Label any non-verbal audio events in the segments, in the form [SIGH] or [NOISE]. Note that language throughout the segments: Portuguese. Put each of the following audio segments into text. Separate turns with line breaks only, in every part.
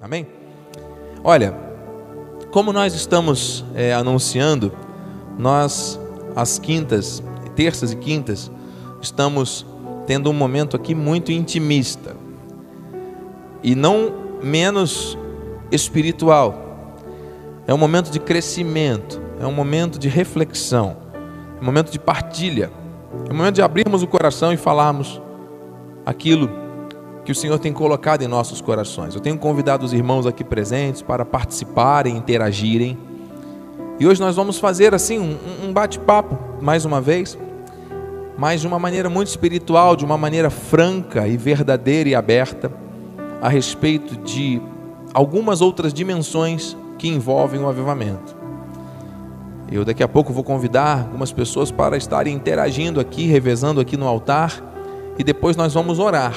Amém? Olha, como nós estamos é, anunciando, nós, às quintas, terças e quintas, estamos tendo um momento aqui muito intimista e não menos espiritual. É um momento de crescimento, é um momento de reflexão, é um momento de partilha, é um momento de abrirmos o coração e falarmos aquilo que o Senhor tem colocado em nossos corações. Eu tenho convidado os irmãos aqui presentes para participarem, interagirem. E hoje nós vamos fazer assim um, um bate-papo, mais uma vez, mas de uma maneira muito espiritual, de uma maneira franca e verdadeira e aberta, a respeito de algumas outras dimensões que envolvem o avivamento. Eu daqui a pouco vou convidar algumas pessoas para estarem interagindo aqui, revezando aqui no altar, e depois nós vamos orar.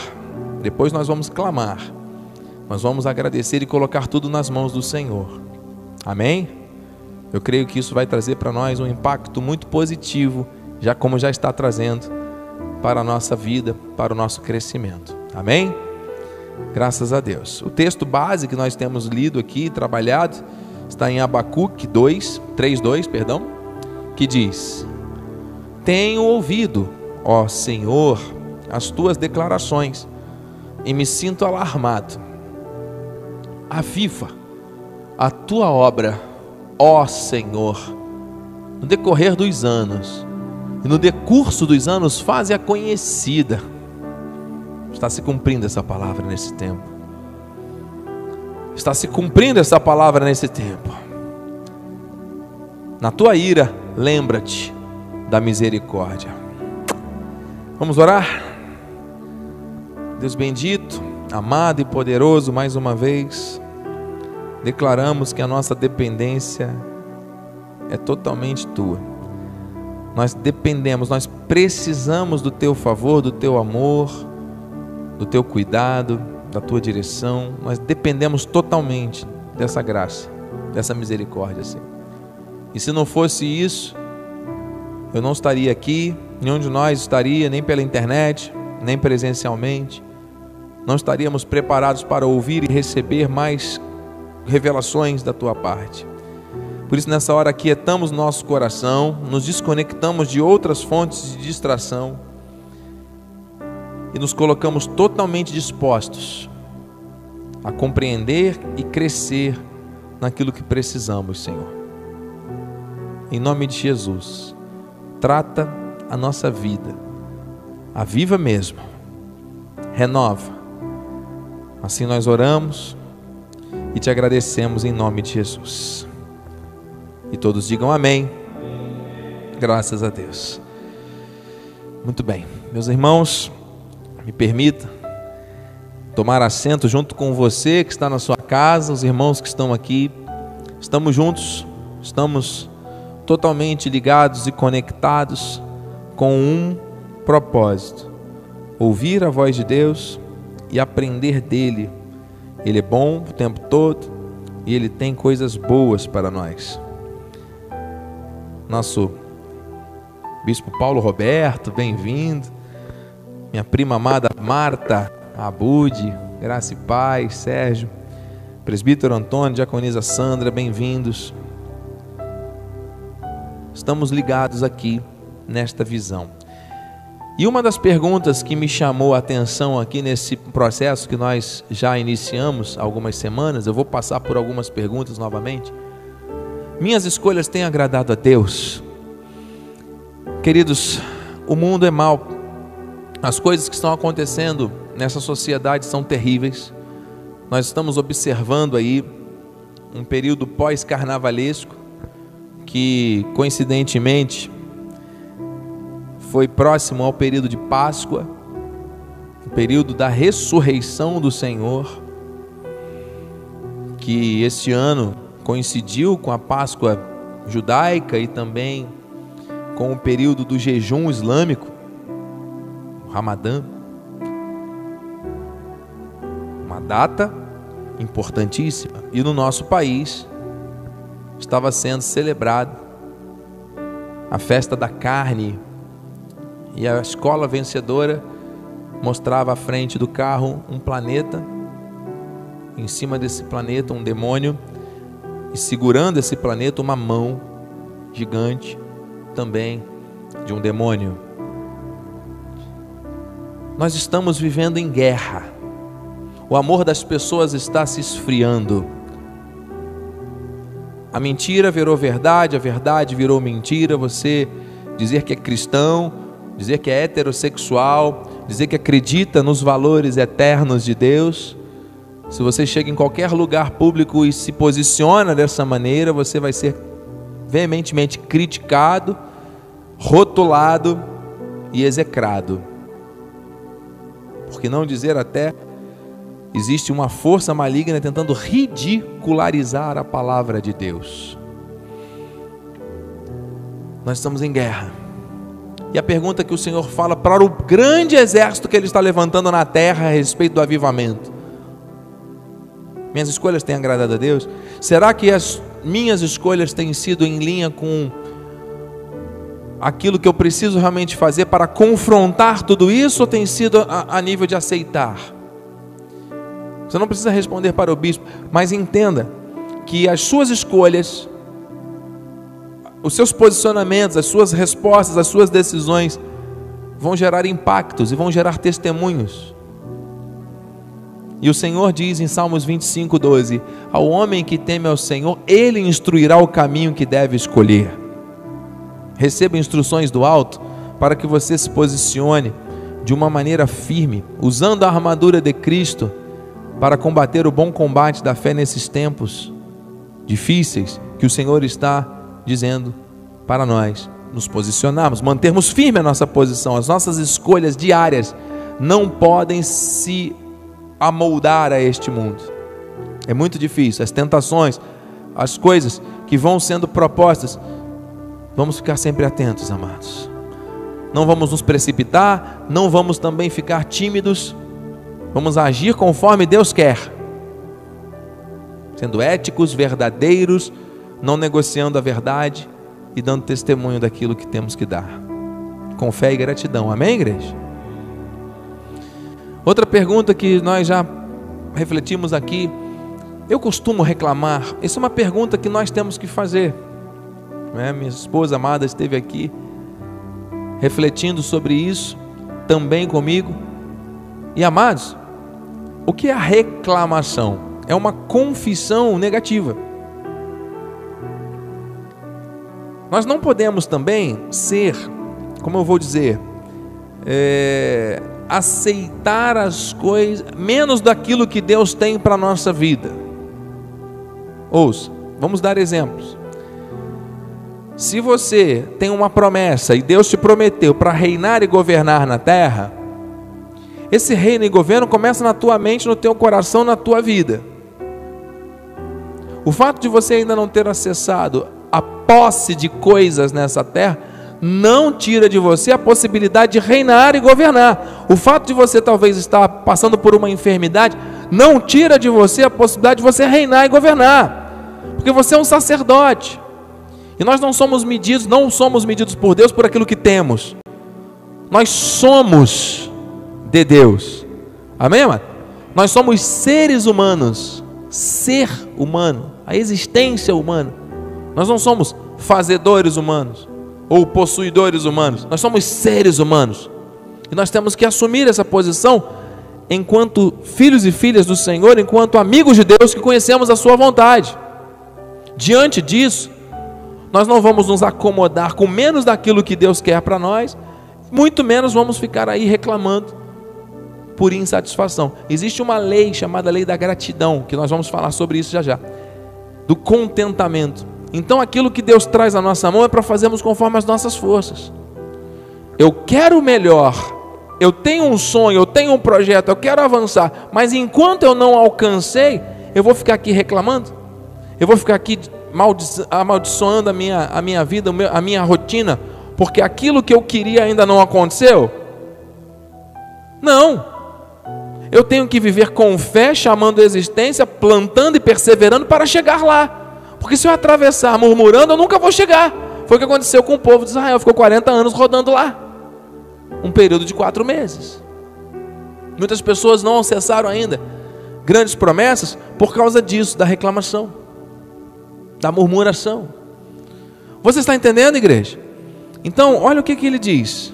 Depois nós vamos clamar. Nós vamos agradecer e colocar tudo nas mãos do Senhor. Amém? Eu creio que isso vai trazer para nós um impacto muito positivo, já como já está trazendo para a nossa vida, para o nosso crescimento. Amém? Graças a Deus. O texto base que nós temos lido aqui, trabalhado, está em Abacuque 2, 3, 2, perdão, que diz: Tenho ouvido, ó Senhor, as tuas declarações e me sinto alarmado. Aviva a tua obra, ó Senhor, no decorrer dos anos, e no decurso dos anos, faze-a conhecida. Está se cumprindo essa palavra nesse tempo. Está se cumprindo essa palavra nesse tempo. Na tua ira, lembra-te da misericórdia. Vamos orar? Deus bendito, amado e poderoso, mais uma vez, declaramos que a nossa dependência é totalmente tua. Nós dependemos, nós precisamos do teu favor, do teu amor, do teu cuidado, da tua direção. Nós dependemos totalmente dessa graça, dessa misericórdia, Senhor. E se não fosse isso, eu não estaria aqui, nenhum de nós estaria, nem pela internet, nem presencialmente não estaríamos preparados para ouvir e receber mais revelações da tua parte. Por isso, nessa hora, aquietamos nosso coração, nos desconectamos de outras fontes de distração e nos colocamos totalmente dispostos a compreender e crescer naquilo que precisamos, Senhor. Em nome de Jesus, trata a nossa vida, aviva mesmo, renova Assim nós oramos e te agradecemos em nome de Jesus. E todos digam amém. Graças a Deus. Muito bem, meus irmãos, me permita tomar assento junto com você que está na sua casa, os irmãos que estão aqui. Estamos juntos, estamos totalmente ligados e conectados com um propósito: ouvir a voz de Deus e aprender dele. Ele é bom o tempo todo e ele tem coisas boas para nós. Nosso bispo Paulo Roberto, bem-vindo. Minha prima amada Marta Abude, graça e paz, Sérgio. Presbítero Antônio, diaconisa Sandra, bem-vindos. Estamos ligados aqui nesta visão. E uma das perguntas que me chamou a atenção aqui nesse processo que nós já iniciamos algumas semanas, eu vou passar por algumas perguntas novamente. Minhas escolhas têm agradado a Deus? Queridos, o mundo é mau. As coisas que estão acontecendo nessa sociedade são terríveis. Nós estamos observando aí um período pós-carnavalesco que coincidentemente foi próximo ao período de Páscoa, o período da ressurreição do Senhor, que esse ano coincidiu com a Páscoa judaica e também com o período do jejum islâmico, o Ramadã. Uma data importantíssima. E no nosso país estava sendo celebrado a festa da carne e a escola vencedora mostrava à frente do carro um planeta em cima desse planeta um demônio e segurando esse planeta uma mão gigante também de um demônio. Nós estamos vivendo em guerra. O amor das pessoas está se esfriando. A mentira virou verdade, a verdade virou mentira. Você dizer que é cristão, dizer que é heterossexual, dizer que acredita nos valores eternos de Deus. Se você chega em qualquer lugar público e se posiciona dessa maneira, você vai ser veementemente criticado, rotulado e execrado. Por que não dizer até existe uma força maligna tentando ridicularizar a palavra de Deus. Nós estamos em guerra. E a pergunta que o Senhor fala para o grande exército que Ele está levantando na terra a respeito do avivamento: Minhas escolhas têm agradado a Deus? Será que as minhas escolhas têm sido em linha com aquilo que eu preciso realmente fazer para confrontar tudo isso ou tem sido a, a nível de aceitar? Você não precisa responder para o bispo, mas entenda que as suas escolhas, os seus posicionamentos, as suas respostas, as suas decisões vão gerar impactos e vão gerar testemunhos. E o Senhor diz em Salmos 25, 12: Ao homem que teme ao Senhor, ele instruirá o caminho que deve escolher. Receba instruções do alto para que você se posicione de uma maneira firme, usando a armadura de Cristo para combater o bom combate da fé nesses tempos difíceis que o Senhor está dizendo para nós nos posicionarmos, mantermos firme a nossa posição, as nossas escolhas diárias não podem se amoldar a este mundo. É muito difícil, as tentações, as coisas que vão sendo propostas, vamos ficar sempre atentos, amados. Não vamos nos precipitar, não vamos também ficar tímidos, Vamos agir conforme Deus quer, sendo éticos, verdadeiros, não negociando a verdade e dando testemunho daquilo que temos que dar, com fé e gratidão. Amém, igreja? Outra pergunta que nós já refletimos aqui, eu costumo reclamar, essa é uma pergunta que nós temos que fazer. Né? Minha esposa amada esteve aqui refletindo sobre isso também comigo. E amados, o que é a reclamação? É uma confissão negativa. Nós não podemos também ser, como eu vou dizer, é, aceitar as coisas menos daquilo que Deus tem para a nossa vida. Ouça, vamos dar exemplos. Se você tem uma promessa e Deus te prometeu para reinar e governar na terra, esse reino e governo começa na tua mente, no teu coração, na tua vida. O fato de você ainda não ter acessado a posse de coisas nessa terra não tira de você a possibilidade de reinar e governar. O fato de você talvez estar passando por uma enfermidade não tira de você a possibilidade de você reinar e governar. Porque você é um sacerdote. E nós não somos medidos, não somos medidos por Deus por aquilo que temos. Nós somos de Deus. Amém, amado? Nós somos seres humanos, ser humano, a existência humana. Nós não somos fazedores humanos ou possuidores humanos. Nós somos seres humanos. E nós temos que assumir essa posição enquanto filhos e filhas do Senhor, enquanto amigos de Deus que conhecemos a sua vontade. Diante disso, nós não vamos nos acomodar com menos daquilo que Deus quer para nós, muito menos vamos ficar aí reclamando por insatisfação. Existe uma lei chamada lei da gratidão, que nós vamos falar sobre isso já já. Do contentamento. Então aquilo que Deus traz à nossa mão é para fazermos conforme as nossas forças. Eu quero melhor. Eu tenho um sonho, eu tenho um projeto, eu quero avançar, mas enquanto eu não alcancei, eu vou ficar aqui reclamando? Eu vou ficar aqui amaldiçoando a minha, a minha vida, a minha rotina, porque aquilo que eu queria ainda não aconteceu? Não eu tenho que viver com fé, chamando a existência, plantando e perseverando para chegar lá. Porque se eu atravessar murmurando, eu nunca vou chegar. Foi o que aconteceu com o povo de Israel, ficou 40 anos rodando lá. Um período de quatro meses. Muitas pessoas não acessaram ainda grandes promessas por causa disso, da reclamação, da murmuração. Você está entendendo, igreja? Então, olha o que, que ele diz.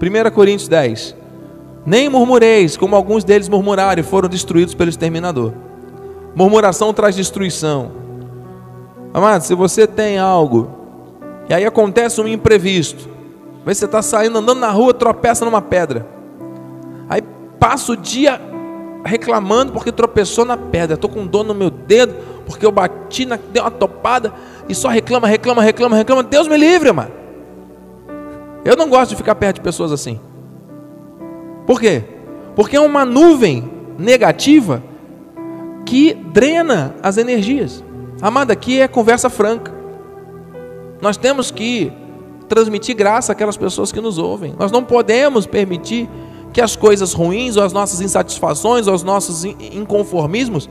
1 Coríntios 10. Nem murmureis, como alguns deles murmuraram e foram destruídos pelo exterminador. Murmuração traz destruição. Amado, se você tem algo, e aí acontece um imprevisto, vê você está saindo, andando na rua, tropeça numa pedra. Aí passa o dia reclamando porque tropeçou na pedra. Estou com dor no meu dedo, porque eu bati, na, dei uma topada, e só reclama, reclama, reclama, reclama. Deus me livre, mano. Eu não gosto de ficar perto de pessoas assim. Por quê? Porque é uma nuvem negativa que drena as energias. Amada, aqui é conversa franca. Nós temos que transmitir graça àquelas pessoas que nos ouvem. Nós não podemos permitir que as coisas ruins, ou as nossas insatisfações, ou os nossos inconformismos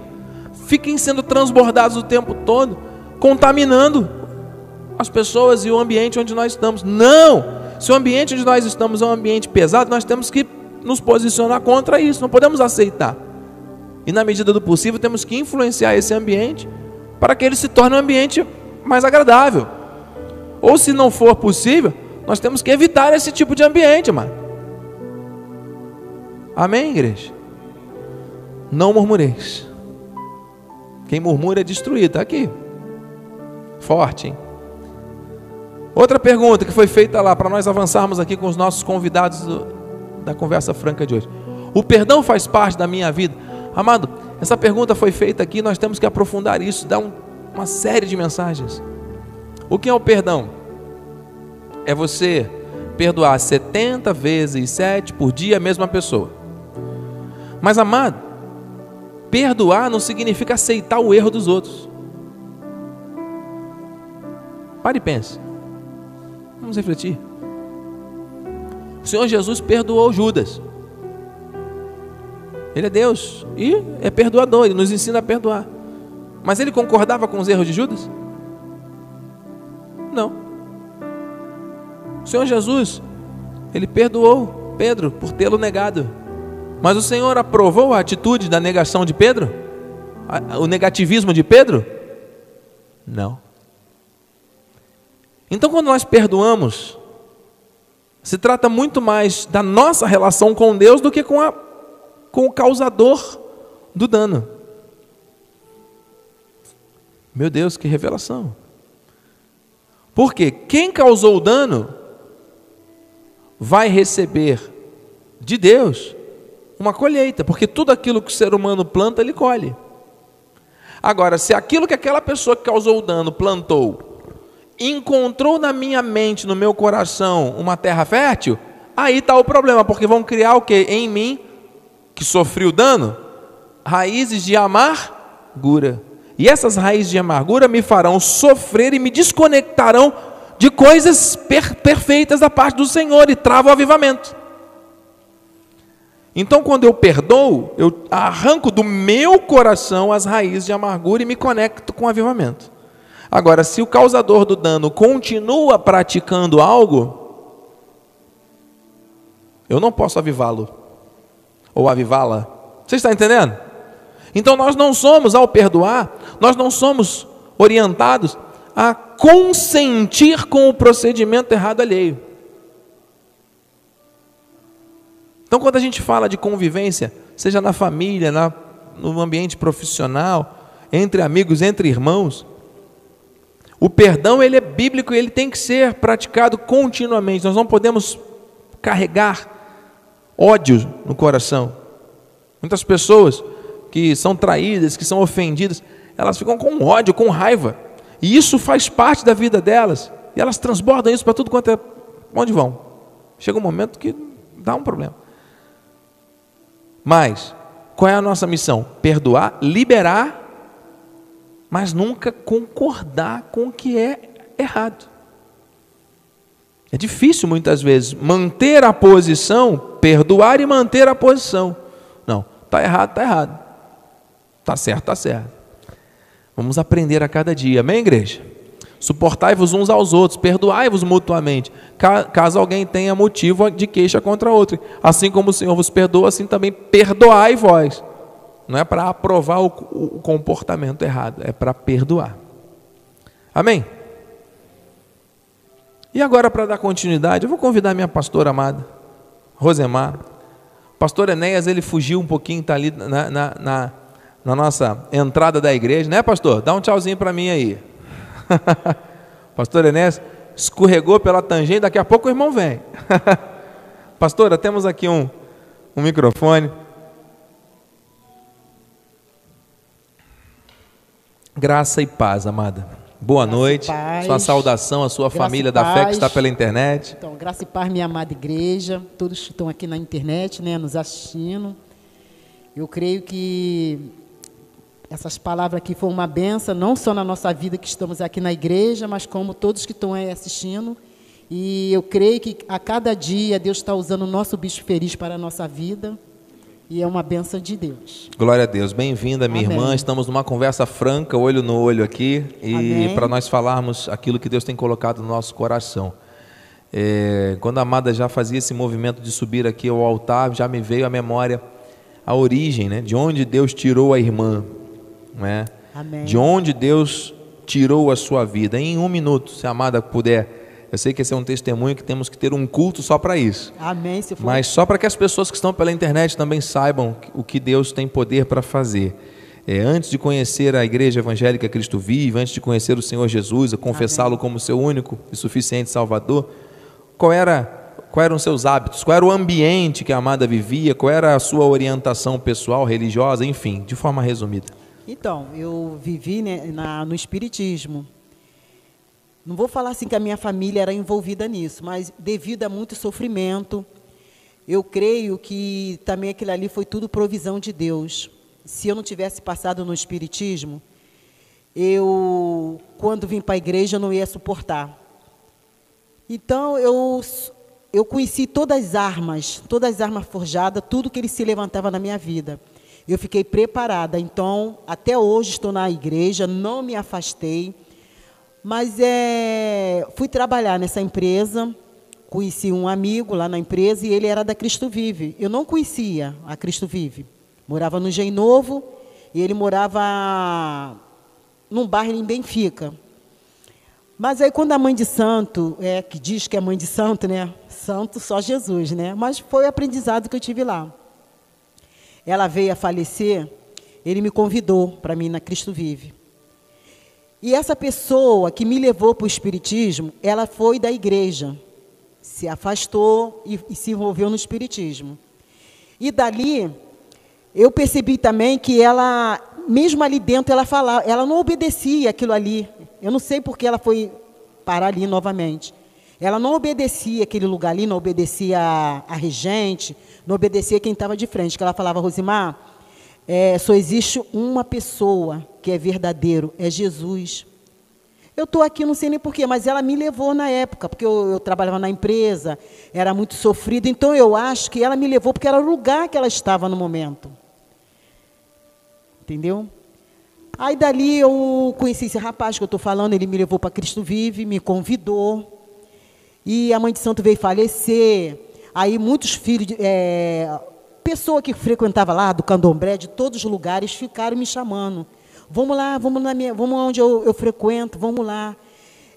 fiquem sendo transbordados o tempo todo, contaminando as pessoas e o ambiente onde nós estamos. Não! Se o ambiente onde nós estamos é um ambiente pesado, nós temos que nos posicionar contra isso, não podemos aceitar. E na medida do possível, temos que influenciar esse ambiente para que ele se torne um ambiente mais agradável. Ou se não for possível, nós temos que evitar esse tipo de ambiente, mano. Amém, igreja? Não murmureis. Quem murmura é destruído, está aqui. Forte, hein? Outra pergunta que foi feita lá para nós avançarmos aqui com os nossos convidados do, da conversa franca de hoje. O perdão faz parte da minha vida? Amado, essa pergunta foi feita aqui, nós temos que aprofundar isso, dar um, uma série de mensagens. O que é o perdão? É você perdoar 70 vezes 7 por dia a mesma pessoa. Mas, amado, perdoar não significa aceitar o erro dos outros. Pare e pense. Vamos refletir. O Senhor Jesus perdoou Judas. Ele é Deus e é perdoador, ele nos ensina a perdoar. Mas ele concordava com os erros de Judas? Não. O Senhor Jesus, ele perdoou Pedro por tê-lo negado. Mas o Senhor aprovou a atitude da negação de Pedro? O negativismo de Pedro? Não. Então, quando nós perdoamos, se trata muito mais da nossa relação com Deus do que com, a, com o causador do dano. Meu Deus, que revelação. Porque quem causou o dano vai receber de Deus uma colheita, porque tudo aquilo que o ser humano planta, ele colhe. Agora, se aquilo que aquela pessoa que causou o dano plantou, encontrou na minha mente, no meu coração, uma terra fértil, aí está o problema, porque vão criar o que? Em mim, que sofri o dano, raízes de amargura. E essas raízes de amargura me farão sofrer e me desconectarão de coisas per perfeitas da parte do Senhor e travam o avivamento. Então, quando eu perdoo, eu arranco do meu coração as raízes de amargura e me conecto com o avivamento. Agora, se o causador do dano continua praticando algo, eu não posso avivá-lo ou avivá-la. Você está entendendo? Então, nós não somos, ao perdoar, nós não somos orientados a consentir com o procedimento errado alheio. Então, quando a gente fala de convivência, seja na família, na, no ambiente profissional, entre amigos, entre irmãos, o perdão ele é bíblico e ele tem que ser praticado continuamente. Nós não podemos carregar ódio no coração. Muitas pessoas que são traídas, que são ofendidas, elas ficam com ódio, com raiva. E isso faz parte da vida delas. E elas transbordam isso para tudo quanto é. Onde vão? Chega um momento que dá um problema. Mas, qual é a nossa missão? Perdoar, liberar, mas nunca concordar com o que é errado. É difícil muitas vezes manter a posição, perdoar e manter a posição. Não, está errado, está errado. Está certo, está certo. Vamos aprender a cada dia, amém, igreja? Suportai-vos uns aos outros, perdoai-vos mutuamente, caso alguém tenha motivo de queixa contra outro. Assim como o Senhor vos perdoa, assim também perdoai vós não é para aprovar o, comportamento errado, é para perdoar. Amém? E agora, para dar continuidade, eu vou convidar minha pastora amada, Rosemar. pastor Enéas, ele fugiu um pouquinho, está ali na, na, na, na, nossa entrada da igreja, né, pastor? Dá um tchauzinho para mim aí. [LAUGHS] pastor Enéas escorregou pela tangente, daqui a pouco o irmão vem. [LAUGHS] Pastora, temos aqui um, um microfone. Graça e paz, amada. Boa graça noite. Sua saudação à sua graça família da fé que está pela internet.
Então, graça e paz, minha amada igreja. Todos que estão aqui na internet, né, nos assistindo. Eu creio que essas palavras aqui foram uma benção, não só na nossa vida que estamos aqui na igreja, mas como todos que estão aí assistindo. E eu creio que a cada dia Deus está usando o nosso bicho feliz para a nossa vida. E é uma benção de Deus.
Glória a Deus. Bem-vinda, minha Amém. irmã. Estamos numa conversa franca, olho no olho aqui, e para nós falarmos aquilo que Deus tem colocado no nosso coração. É, quando a amada já fazia esse movimento de subir aqui ao altar, já me veio à memória a origem, né? De onde Deus tirou a irmã, né? Amém. De onde Deus tirou a sua vida. Em um minuto, se a amada puder eu sei que esse é um testemunho que temos que ter um culto só para isso.
Amém. For...
Mas só para que as pessoas que estão pela internet também saibam o que Deus tem poder para fazer. É, antes de conhecer a Igreja Evangélica Cristo Vive, antes de conhecer o Senhor Jesus, a confessá-lo como seu único e suficiente Salvador, qual era quais eram os seus hábitos, qual era o ambiente que a amada vivia, qual era a sua orientação pessoal, religiosa, enfim, de forma resumida.
Então, eu vivi né, na, no Espiritismo. Não vou falar assim que a minha família era envolvida nisso, mas devido a muito sofrimento, eu creio que também aquilo ali foi tudo provisão de Deus. Se eu não tivesse passado no espiritismo, eu quando vim para a igreja não ia suportar. Então eu eu conheci todas as armas, todas as armas forjadas, tudo que ele se levantava na minha vida. Eu fiquei preparada. Então, até hoje estou na igreja, não me afastei. Mas é, fui trabalhar nessa empresa, conheci um amigo lá na empresa e ele era da Cristo Vive. Eu não conhecia a Cristo Vive. Morava no Gen Novo e ele morava num bairro em Benfica. Mas aí quando a mãe de santo, é, que diz que é mãe de santo, né? Santo só Jesus, né? Mas foi o aprendizado que eu tive lá. Ela veio a falecer, ele me convidou para mim na Cristo Vive. E essa pessoa que me levou para o Espiritismo, ela foi da igreja, se afastou e, e se envolveu no Espiritismo. E dali, eu percebi também que ela, mesmo ali dentro, ela falava, ela não obedecia aquilo ali. Eu não sei porque ela foi parar ali novamente. Ela não obedecia aquele lugar ali, não obedecia a, a regente, não obedecia quem estava de frente. Que ela falava, Rosimar, é, só existe uma pessoa que é verdadeiro, é Jesus. Eu estou aqui, não sei nem porquê, mas ela me levou na época, porque eu, eu trabalhava na empresa, era muito sofrido, então eu acho que ela me levou porque era o lugar que ela estava no momento. Entendeu? Aí dali eu conheci esse rapaz que eu estou falando, ele me levou para Cristo Vive, me convidou. E a mãe de santo veio falecer. Aí muitos filhos, é, pessoa que frequentava lá, do candomblé, de todos os lugares, ficaram me chamando. Vamos lá, vamos, na minha, vamos onde eu, eu frequento, vamos lá.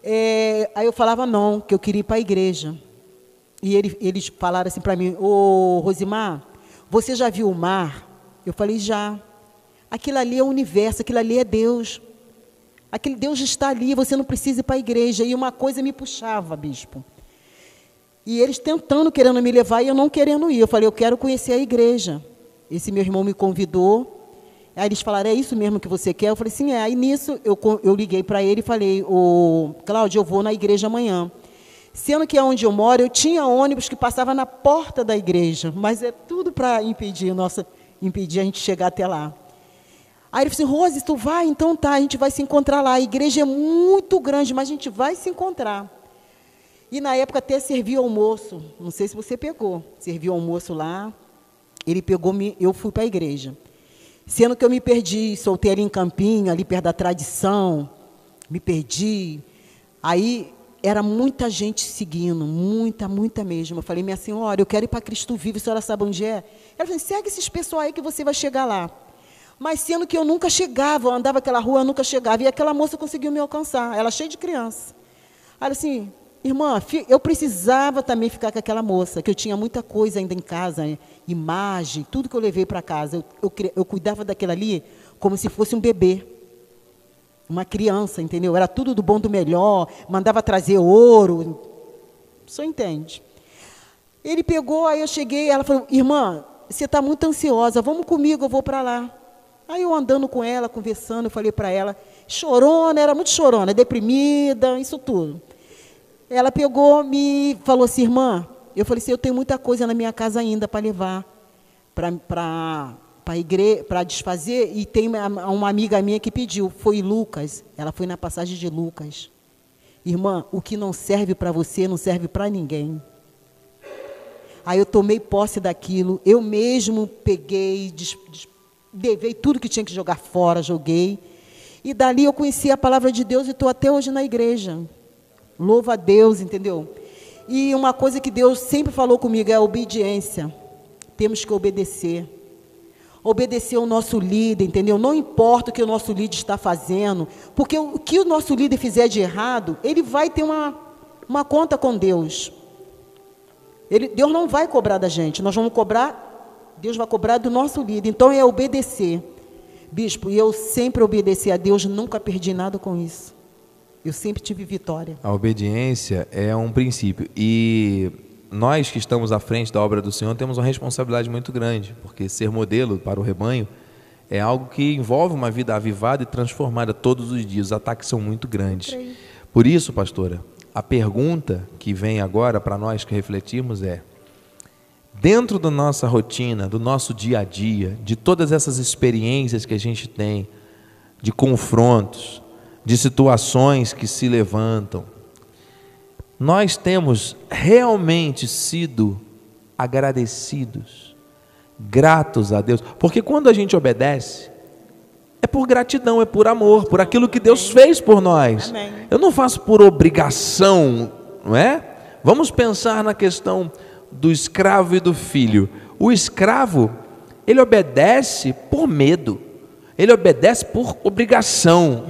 É, aí eu falava não, que eu queria ir para a igreja. E ele, eles falaram assim para mim, ô Rosimar, você já viu o mar? Eu falei, já. Aquilo ali é o universo, aquilo ali é Deus. Aquele Deus está ali, você não precisa ir para a igreja. E uma coisa me puxava, bispo. E eles tentando, querendo me levar, e eu não querendo ir. Eu falei, eu quero conhecer a igreja. Esse meu irmão me convidou. Aí eles falaram, é isso mesmo que você quer? Eu falei, sim, é. Aí nisso eu, eu liguei para ele e falei, ô, Cláudio, eu vou na igreja amanhã. Sendo que é onde eu moro, eu tinha ônibus que passava na porta da igreja, mas é tudo para impedir, nossa, impedir a gente chegar até lá. Aí ele falou assim, Rose, tu vai? Então tá, a gente vai se encontrar lá. A igreja é muito grande, mas a gente vai se encontrar. E na época até servia almoço. Não sei se você pegou. Serviu almoço lá. Ele pegou me, eu fui para a igreja. Sendo que eu me perdi, soltei ali em Campinho, ali perto da tradição. Me perdi. Aí era muita gente seguindo, muita, muita mesmo. Eu falei, minha senhora, eu quero ir para Cristo Vivo, a senhora sabe onde é? Ela falou, segue esses pessoal aí que você vai chegar lá. Mas sendo que eu nunca chegava, eu andava aquela rua, eu nunca chegava. E aquela moça conseguiu me alcançar, ela cheia de criança. Aí assim, irmã, eu precisava também ficar com aquela moça, que eu tinha muita coisa ainda em casa, imagem, tudo que eu levei para casa. Eu, eu, eu cuidava daquela ali como se fosse um bebê. Uma criança, entendeu? Era tudo do bom do melhor, mandava trazer ouro. Só entende. Ele pegou, aí eu cheguei, ela falou, irmã, você está muito ansiosa, vamos comigo, eu vou para lá. Aí eu andando com ela, conversando, eu falei para ela, chorona, era muito chorona, deprimida, isso tudo. Ela pegou, me falou assim, irmã, eu falei assim, eu tenho muita coisa na minha casa ainda para levar para para desfazer, e tem uma, amiga minha que pediu, foi Lucas, ela foi na passagem de Lucas. Irmã, o que não serve para você não serve para ninguém. Aí eu tomei posse daquilo, eu mesmo peguei, des, des, levei tudo que tinha que jogar fora, joguei. E dali eu conheci a palavra de Deus e estou até hoje na igreja. Louva a Deus, entendeu? E uma coisa que Deus sempre falou comigo é a obediência. Temos que obedecer. Obedecer ao nosso líder, entendeu? Não importa o que o nosso líder está fazendo, porque o que o nosso líder fizer de errado, ele vai ter uma, uma conta com Deus. Ele, Deus não vai cobrar da gente, nós vamos cobrar, Deus vai cobrar do nosso líder. Então é obedecer. Bispo, e eu sempre obedeci a Deus, nunca perdi nada com isso. Eu sempre tive vitória.
A obediência é um princípio. E nós que estamos à frente da obra do Senhor temos uma responsabilidade muito grande, porque ser modelo para o rebanho é algo que envolve uma vida avivada e transformada todos os dias. Os ataques são muito grandes. Por isso, pastora, a pergunta que vem agora para nós que refletirmos é: dentro da nossa rotina, do nosso dia a dia, de todas essas experiências que a gente tem, de confrontos, de situações que se levantam, nós temos realmente sido agradecidos, gratos a Deus, porque quando a gente obedece, é por gratidão, é por amor, por aquilo que Deus fez por nós. Amém. Eu não faço por obrigação, não é? Vamos pensar na questão do escravo e do filho. O escravo, ele obedece por medo. Ele obedece por obrigação.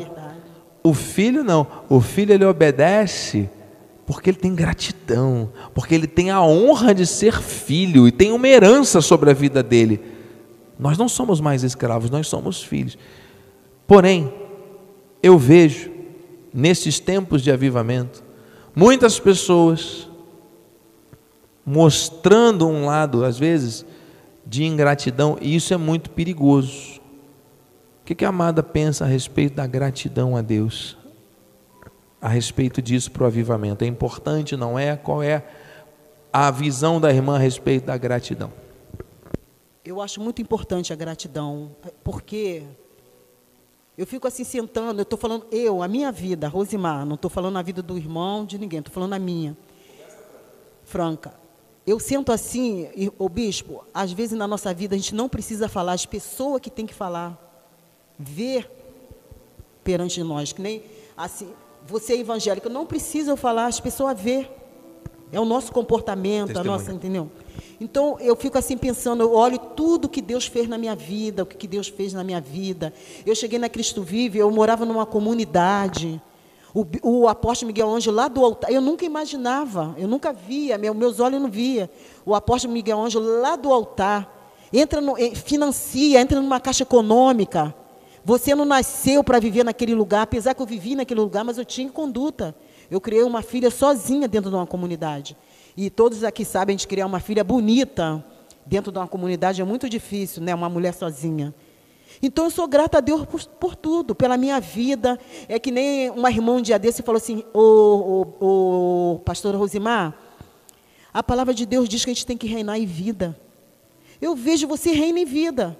O filho não. O filho ele obedece porque ele tem gratidão, porque ele tem a honra de ser filho e tem uma herança sobre a vida dele. Nós não somos mais escravos, nós somos filhos. Porém, eu vejo, nesses tempos de avivamento, muitas pessoas mostrando um lado, às vezes, de ingratidão, e isso é muito perigoso. O que, que a amada pensa a respeito da gratidão a Deus? A respeito disso para o avivamento. É importante, não é? Qual é a visão da irmã a respeito da gratidão?
Eu acho muito importante a gratidão, porque eu fico assim sentando, eu estou falando eu, a minha vida, Rosimar, não estou falando a vida do irmão, de ninguém, estou falando a minha. Franca. Eu sento assim, o bispo, às vezes na nossa vida a gente não precisa falar, as pessoas que tem que falar, ver perante nós, que nem assim, você é evangélico, não precisa eu falar, as pessoas ver. É o nosso comportamento, Testemunha. a nossa, entendeu? Então eu fico assim pensando, eu olho tudo que Deus fez na minha vida, o que Deus fez na minha vida. Eu cheguei na Cristo Vive, eu morava numa comunidade. O, o apóstolo Miguel Ângelo lá do altar, eu nunca imaginava, eu nunca via, meu, meus olhos não via. O apóstolo Miguel Ângelo lá do altar, entra no, eh, financia, entra numa caixa econômica. Você não nasceu para viver naquele lugar, apesar que eu vivi naquele lugar, mas eu tinha conduta. Eu criei uma filha sozinha dentro de uma comunidade. E todos aqui sabem de criar uma filha bonita dentro de uma comunidade é muito difícil, né? Uma mulher sozinha. Então eu sou grata a Deus por, por tudo, pela minha vida. É que nem uma irmã um dia desse falou assim, o pastor Rosimar, a palavra de Deus diz que a gente tem que reinar em vida. Eu vejo você reina em vida.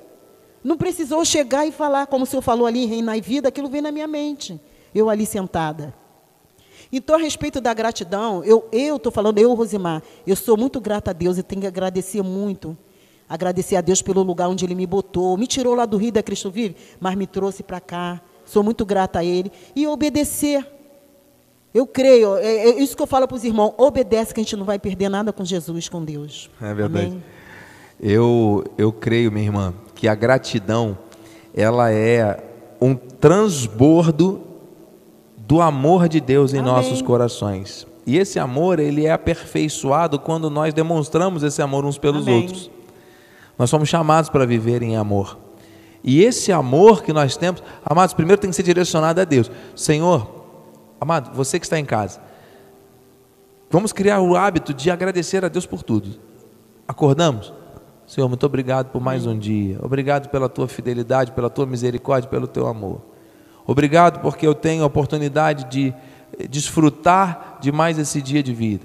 Não precisou chegar e falar, como o senhor falou ali, reinar em vida, aquilo veio na minha mente. Eu ali sentada. Então, a respeito da gratidão, eu estou falando, eu, Rosimar, eu sou muito grata a Deus e tenho que agradecer muito. Agradecer a Deus pelo lugar onde Ele me botou. Me tirou lá do Rio da Cristo Vive, mas me trouxe para cá. Sou muito grata a Ele. E obedecer. Eu creio, é, é isso que eu falo para os irmãos: obedece, que a gente não vai perder nada com Jesus, com Deus.
É verdade. Eu, eu creio, minha irmã, que a gratidão ela é um transbordo do amor de Deus em
Amém.
nossos corações. E esse amor, ele é aperfeiçoado quando nós demonstramos esse amor uns pelos
Amém.
outros. Nós somos chamados para viver em amor. E esse amor que nós temos, amados, primeiro tem que ser direcionado a Deus. Senhor, amado, você que está em casa, vamos criar o hábito de agradecer a Deus por tudo. Acordamos? Senhor, muito obrigado por mais um dia. Obrigado pela tua fidelidade, pela tua misericórdia, pelo teu amor. Obrigado porque eu tenho a oportunidade de desfrutar de mais esse dia de vida.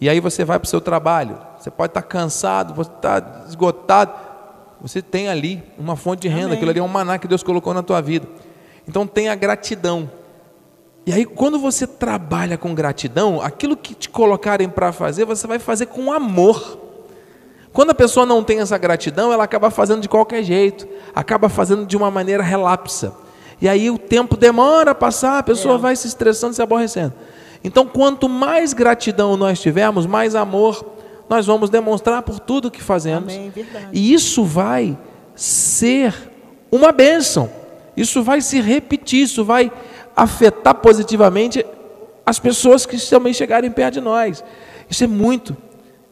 E aí você vai para o seu trabalho. Você pode estar cansado, você está esgotado. Você tem ali uma fonte de renda.
Amém.
Aquilo ali é um maná que Deus colocou na tua vida. Então tenha gratidão. E aí, quando você trabalha com gratidão, aquilo que te colocarem para fazer, você vai fazer com amor. Quando a pessoa não tem essa gratidão, ela acaba fazendo de qualquer jeito, acaba fazendo de uma maneira relapsa. E aí o tempo demora a passar, a pessoa
É.
vai se estressando, se aborrecendo. Então, quanto mais gratidão nós tivermos, mais amor nós vamos demonstrar por tudo que fazemos.
Amém.
E isso vai ser uma bênção. Isso vai se repetir, isso vai afetar positivamente as pessoas que também chegarem perto de nós. Isso é muito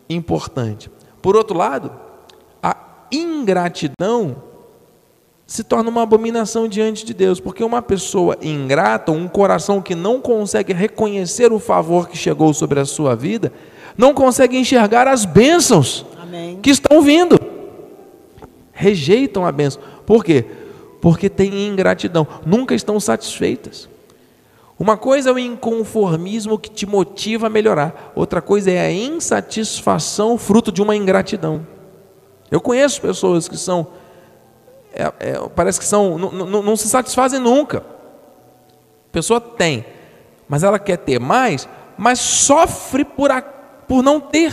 importante. Por outro lado, a ingratidão se torna uma abominação diante de Deus, porque uma pessoa ingrata, um coração que não consegue reconhecer o favor que chegou sobre a sua vida, não consegue enxergar as bênçãos
Amém.
que estão vindo. Rejeitam a bênção. Por quê? Porque têm ingratidão, nunca estão satisfeitas. Uma coisa é o inconformismo que te motiva a melhorar, outra coisa é a insatisfação fruto de uma ingratidão. Eu conheço pessoas que são, é- é, parece que são, não, se satisfazem nunca. A pessoa tem, mas ela quer ter mais, mas sofre por, a- por não ter,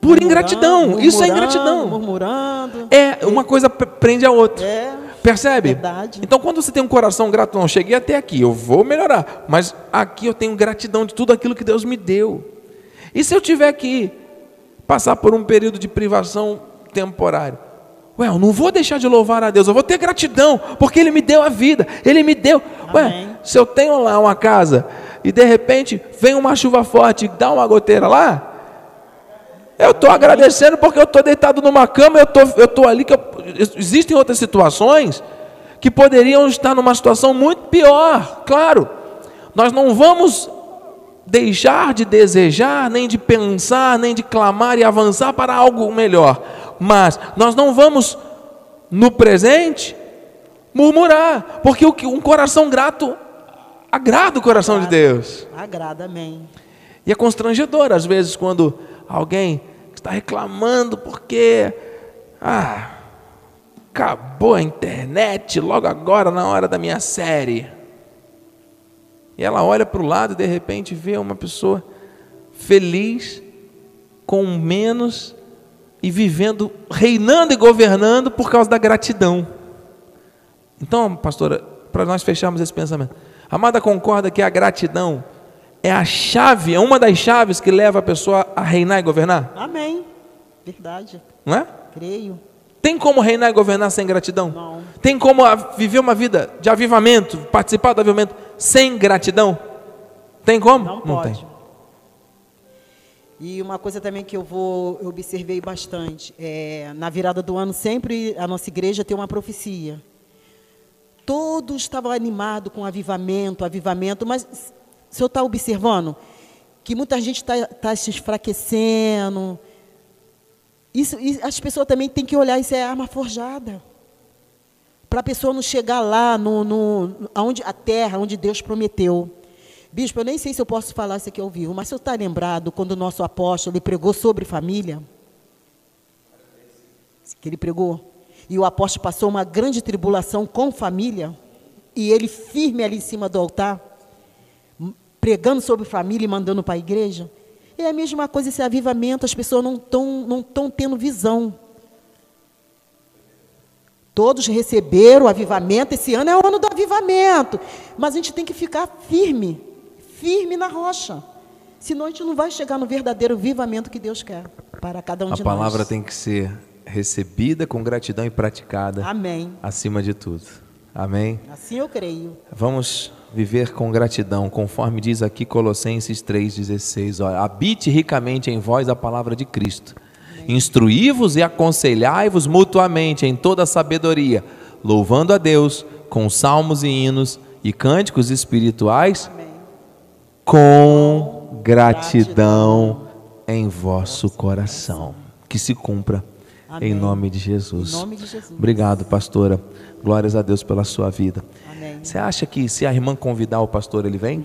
por
Murmurando,
ingratidão. Isso é ingratidão.
Murmurando.
É, uma coisa prende a outra.
É.
Percebe?
Verdade.
Então, quando você tem um coração grato, não, cheguei até aqui, eu vou melhorar, mas aqui eu tenho gratidão de tudo aquilo que Deus me deu. E se eu tiver que passar por um período de privação temporário? Ué, eu não vou deixar de louvar a Deus, eu vou ter gratidão, porque Ele me deu a vida, Ele me deu. Ué,
Amém.
se eu tenho lá uma casa e de repente vem uma chuva forte e dá uma goteira lá, eu estou agradecendo porque eu estou deitado numa cama, eu tô, eu estou ali. Que eu- existem outras situações que poderiam estar numa situação muito pior. Claro, nós não vamos deixar de desejar, nem de pensar, nem de clamar e avançar para algo melhor. Mas nós não vamos, no presente, murmurar, porque um coração grato agrada o coração de Deus.
Agrada, amém.
E é constrangedor, às vezes, quando alguém está reclamando porque ah, acabou a internet logo agora na hora da minha série. E ela olha para o lado e de repente vê uma pessoa feliz, com menos e vivendo, reinando e governando por causa da gratidão. Então, pastora, para nós fecharmos esse pensamento, a Amada concorda que a gratidão é a chave, é uma das chaves que leva a pessoa a reinar e governar?
Amém. Verdade.
Não é?
Creio.
Tem como reinar e governar sem gratidão?
Não.
Tem como viver uma vida de avivamento, participar do avivamento sem gratidão? Tem como?
Não pode.
tem.
E uma coisa também que eu vou eu observei bastante é na virada do ano sempre a nossa igreja tem uma profecia. Todos estavam animados com avivamento, avivamento, mas o senhor está observando que muita gente está tá se enfraquecendo. Isso, as pessoas também têm que olhar, isso é arma forjada. Para a pessoa não chegar lá, no, no, aonde, a terra, onde Deus prometeu. Bispo, eu nem sei se eu posso falar isso aqui ao vivo, mas o senhor está lembrado quando o nosso apóstolo pregou sobre família? Que ele pregou. E o apóstolo passou uma grande tribulação com família. E ele firme ali em cima do altar, pregando sobre família e mandando para a igreja. É a mesma coisa esse avivamento, as pessoas não estão não tão tendo visão. Todos receberam o avivamento, esse ano é o ano do avivamento. Mas a gente tem que ficar firme, firme na rocha. Senão a gente não vai chegar no verdadeiro avivamento que Deus quer para cada um
A
de
palavra
nós.
tem que ser recebida com gratidão e praticada
Amém.
acima de tudo. Amém.
Assim eu creio.
Vamos viver com gratidão, conforme diz aqui Colossenses 3,16. Olha, habite ricamente em vós a palavra de Cristo. Instruí-vos e aconselhai-vos mutuamente em toda a sabedoria, louvando a Deus com salmos e hinos e cânticos espirituais com gratidão em vosso coração. Que se cumpra em
Amém.
nome de Jesus.
Em nome de Jesus.
Obrigado, pastora. Glórias a Deus pela sua vida.
Amém.
Você acha que se a irmã convidar o pastor, ele vem?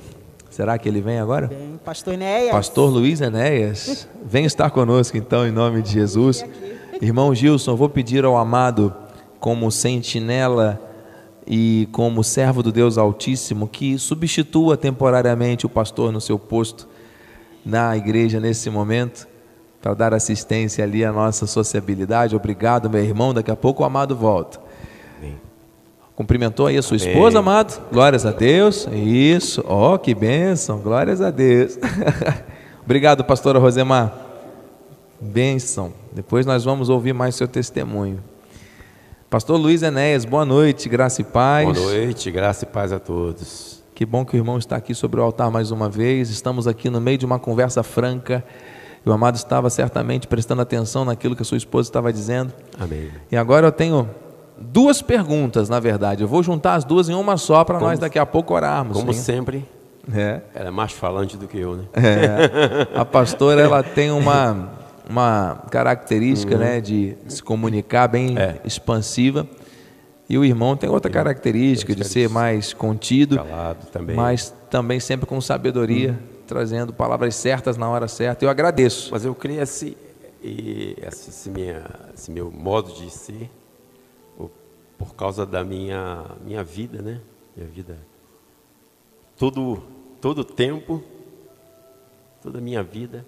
Será que ele vem agora?
Bem, pastor Enéas.
Pastor Luiz Enéas, vem estar conosco então, em nome de Jesus. Irmão Gilson, eu vou pedir ao amado, como sentinela e como servo do Deus Altíssimo, que substitua temporariamente o pastor no seu posto na igreja nesse momento, para dar assistência ali à nossa sociabilidade. Obrigado, meu irmão. Daqui a pouco o amado volta. Cumprimentou aí a sua esposa, amado? Glórias a Deus. Isso. Ó, que bênção. Glórias a Deus. [LAUGHS] Obrigado, pastora Rosemar. Bênção. Depois nós vamos ouvir mais seu testemunho. Pastor Luiz Enéas, boa noite, graça e paz.
Boa noite, graça e paz a todos.
Que bom que o irmão está aqui sobre o altar mais uma vez. Estamos aqui no meio de uma conversa franca. E o amado estava certamente prestando atenção naquilo que a sua esposa estava dizendo.
Amém.
E agora eu tenho duas perguntas, na verdade. Eu vou juntar as duas em uma só para nós daqui a pouco orarmos.
Como
sim?
sempre,
É.
ela é mais falante do que eu, né?
É. A pastora ela tem uma, uma característica né, de se comunicar bem
Uhum. É.
expansiva. E o irmão tem outra característica de ser mais contido,
Calado também.
mas também sempre com sabedoria, trazendo palavras certas na hora certa. Eu agradeço.
Mas eu creio esse, esse, minha, esse meu modo de ser, por causa da minha, minha vida, né? Minha vida. Todo, todo tempo, toda a minha vida,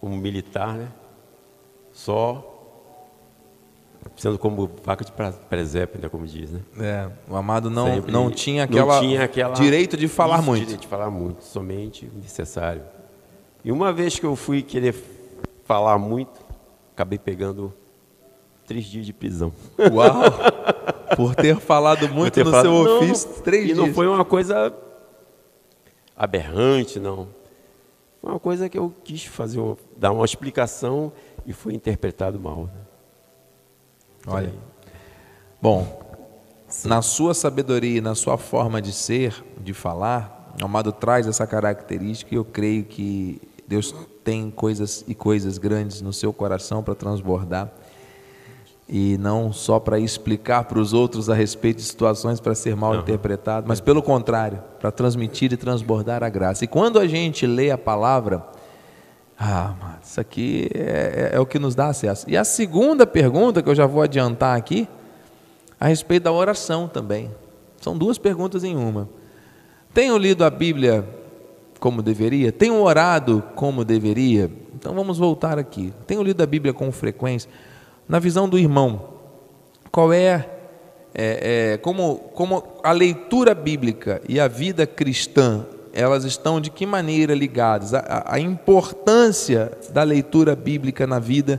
como militar, né? Só sendo como vaca de presépio, né? Como diz, né?
É, o amado não,
Sempre
não, tinha
não
aquela
tinha aquela-
direito de falar
Isso,
muito.
Direito de falar muito, somente o necessário. E uma vez que eu fui querer falar muito, acabei pegando três dias de prisão.
Uau! [LAUGHS] Por ter falado muito
Ter
no
falado-
seu ofício,
não-
três
E
dias.
não foi uma coisa aberrante, não. Foi uma coisa que eu quis fazer, uma- dar uma explicação e foi interpretado mal. né?
Olha. Bom, na sua sabedoria e na sua forma de ser, de falar, o amado traz essa característica e eu creio que Deus tem coisas e coisas grandes no seu coração para transbordar. E não só para explicar para os outros a respeito de situações para ser mal interpretado, mas pelo contrário, para transmitir e transbordar a graça. E quando a gente lê a palavra, ah, mano, isso aqui é, é- é o que nos dá acesso. E a segunda pergunta, que eu já vou adiantar aqui, a respeito da oração também. São duas perguntas em uma. Tenho lido a Bíblia como deveria? Tenho orado como deveria? Então vamos voltar aqui. Tenho lido a Bíblia com frequência. Na visão do irmão, qual é, é, é, como, como a leitura bíblica e a vida cristã, elas estão de que maneira ligadas? A, a- importância da leitura bíblica na vida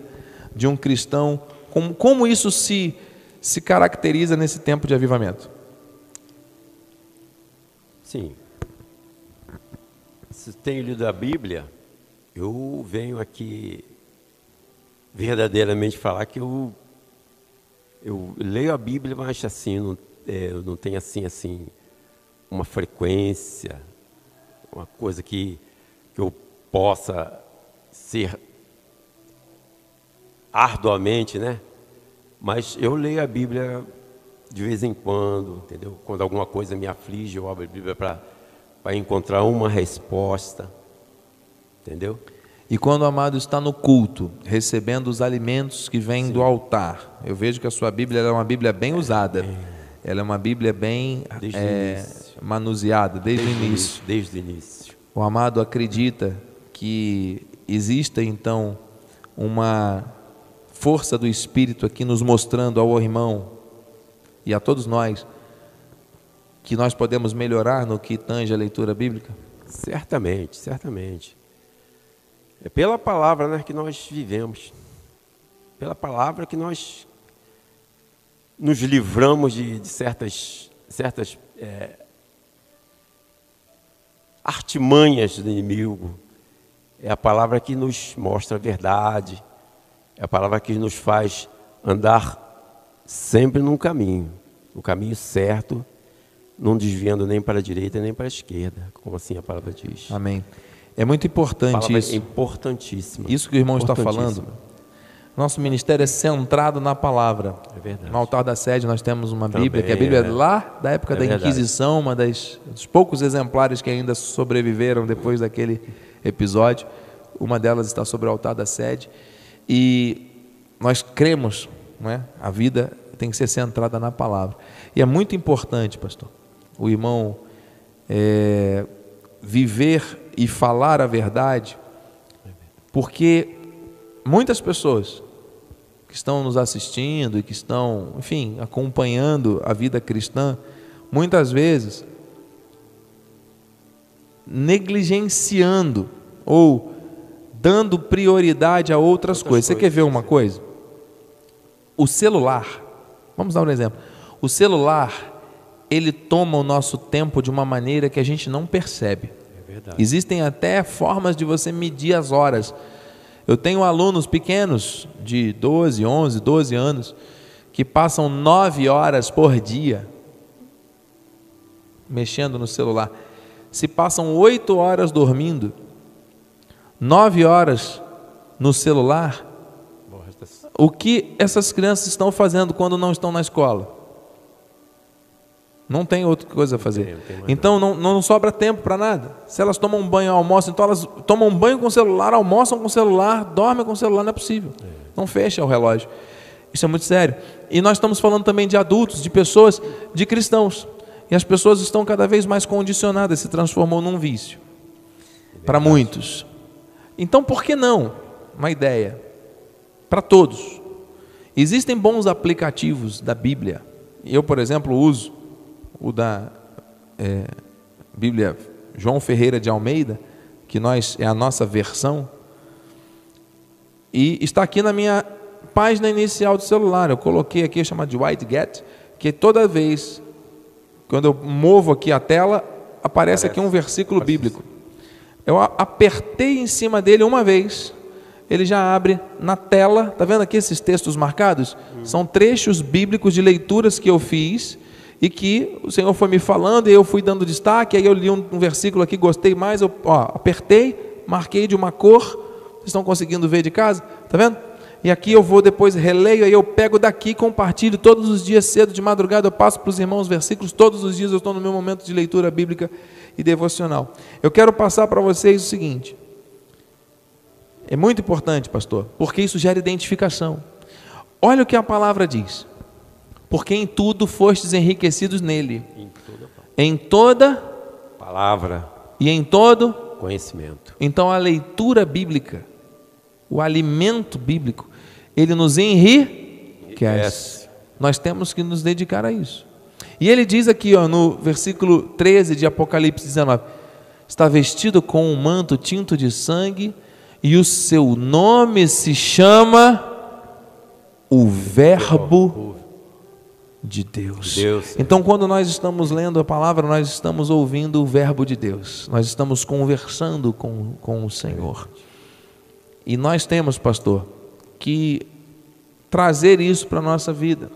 de um cristão, como, como isso se, se caracteriza nesse tempo de avivamento?
Sim. Se tenho lido a Bíblia, eu venho aqui verdadeiramente falar que eu, eu leio a Bíblia, mas assim, não, é, não tenho assim, assim, uma frequência, uma coisa que, que eu possa ser arduamente, né? Mas eu leio a Bíblia de vez em quando, entendeu? Quando alguma coisa me aflige, eu abro a Bíblia para encontrar uma resposta, entendeu?
E quando o amado está no culto, recebendo os alimentos que vêm do altar, eu vejo que a sua Bíblia é uma Bíblia bem usada. Ela é uma Bíblia bem
Desde
é, manuseada, desde, o início.
Desde o início.
O amado acredita que exista então uma força do Espírito aqui nos mostrando ao irmão e a todos nós que nós podemos melhorar no que tange a leitura bíblica?
Certamente, certamente. É pela palavra né, que nós vivemos. pela palavra que nós nos livramos de, de certas, certas é, artimanhas do inimigo. É a palavra que nos mostra a verdade, é a palavra que nos faz andar sempre num caminho, no caminho certo, não desviando nem para a direita nem para a esquerda, como assim a palavra diz.
Amém. É muito importante
É
isso.
importantíssimo.
Isso que o irmão está falando. Nosso ministério é centrado na palavra.
É verdade.
No altar da sede nós temos uma
Também,
Bíblia, que a Bíblia é
é.
lá da época
É
da. Inquisição, uma das dos poucos exemplares que ainda sobreviveram depois daquele episódio. Uma delas está sobre o altar da sede. E nós cremos, não é? A vida tem que ser centrada na palavra. E é muito importante, pastor, o irmão é, viver e falar a verdade, porque muitas pessoas que estão nos assistindo e que estão, enfim, acompanhando a vida cristã, muitas vezes negligenciando ou dando prioridade a outras, coisas. Você quer ver uma coisa? O celular, vamos dar um exemplo. O celular, ele toma o nosso tempo de uma maneira que a gente não percebe.
É.
Existem até formas de você medir as horas. Eu tenho alunos pequenos, de 12, 11, 12 anos, que passam 9 horas por dia mexendo no celular. Se passam 8 horas dormindo, 9 horas no celular, o que essas crianças estão fazendo quando não estão na escola? Não tem outra coisa a fazer.
Tem, não tem mais
então não, não sobra tempo para nada. Se elas tomam um banho, almoçam, então elas tomam um banho com o celular, almoçam com o celular, dormem com o celular, não é possível. Não fecha o relógio. Isso é muito sério. E nós estamos falando também de adultos, de pessoas, de cristãos. E as pessoas estão cada vez mais condicionadas, se transformou num vício. Para muitos. Então por que não? Uma ideia. Para todos. Existem bons aplicativos da Bíblia. Eu, por exemplo, uso o da é, Bíblia João Ferreira de Almeida, que nós é a nossa versão, e está aqui na minha página inicial do celular. Eu coloquei aqui, chamado de White Get, que toda vez, quando eu movo aqui a tela, aparece aqui um versículo bíblico. Eu apertei em cima dele uma vez, ele já abre na tela. Tá vendo aqui esses textos marcados? São trechos bíblicos de leituras que eu fiz e que o Senhor foi me falando e eu fui dando destaque. Aí eu li um, um versículo aqui, gostei mais, eu ó, apertei, marquei de uma cor. Vocês estão conseguindo ver de casa? Tá vendo? E aqui eu vou depois releio, aí eu pego daqui compartilho todos os dias cedo, de madrugada, eu passo para os irmãos versículos, todos os dias eu estou no meu momento de leitura bíblica e devocional. Eu quero passar para vocês o seguinte. É muito importante, pastor, porque isso gera identificação. Olha o que a palavra diz. Porque em tudo fostes enriquecidos nele,
Em toda
em toda
palavra,
e em todo.
conhecimento.
Então a leitura bíblica, o alimento bíblico, ele nos enriquece. Nós temos que nos dedicar a isso. E ele diz aqui, ó, no versículo 13 de Apocalipse 19: está vestido com um manto tinto de sangue, e o seu nome se chama o Verbo de Deus.
Deus.
Então, quando nós estamos lendo a palavra, nós estamos ouvindo o Verbo de Deus, nós estamos conversando com, com o Senhor. E nós temos, pastor, que trazer isso para a nossa vida.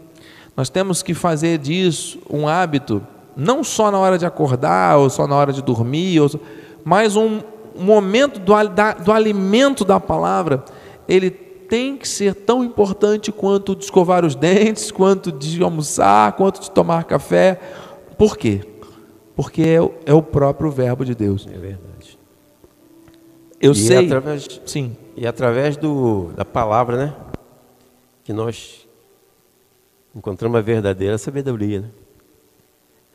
Nós temos que fazer disso um hábito, não só na hora de acordar, ou só na hora de dormir, ou mas um momento do, da- do alimento da palavra, ele tem que ser tão importante quanto de escovar os dentes, quanto de almoçar, quanto de tomar café. Por quê? Porque é, o- é o próprio verbo de Deus.
É verdade.
Eu
e
sei.
através
Sim.
e através do da palavra, né, que nós encontramos a verdadeira sabedoria, né?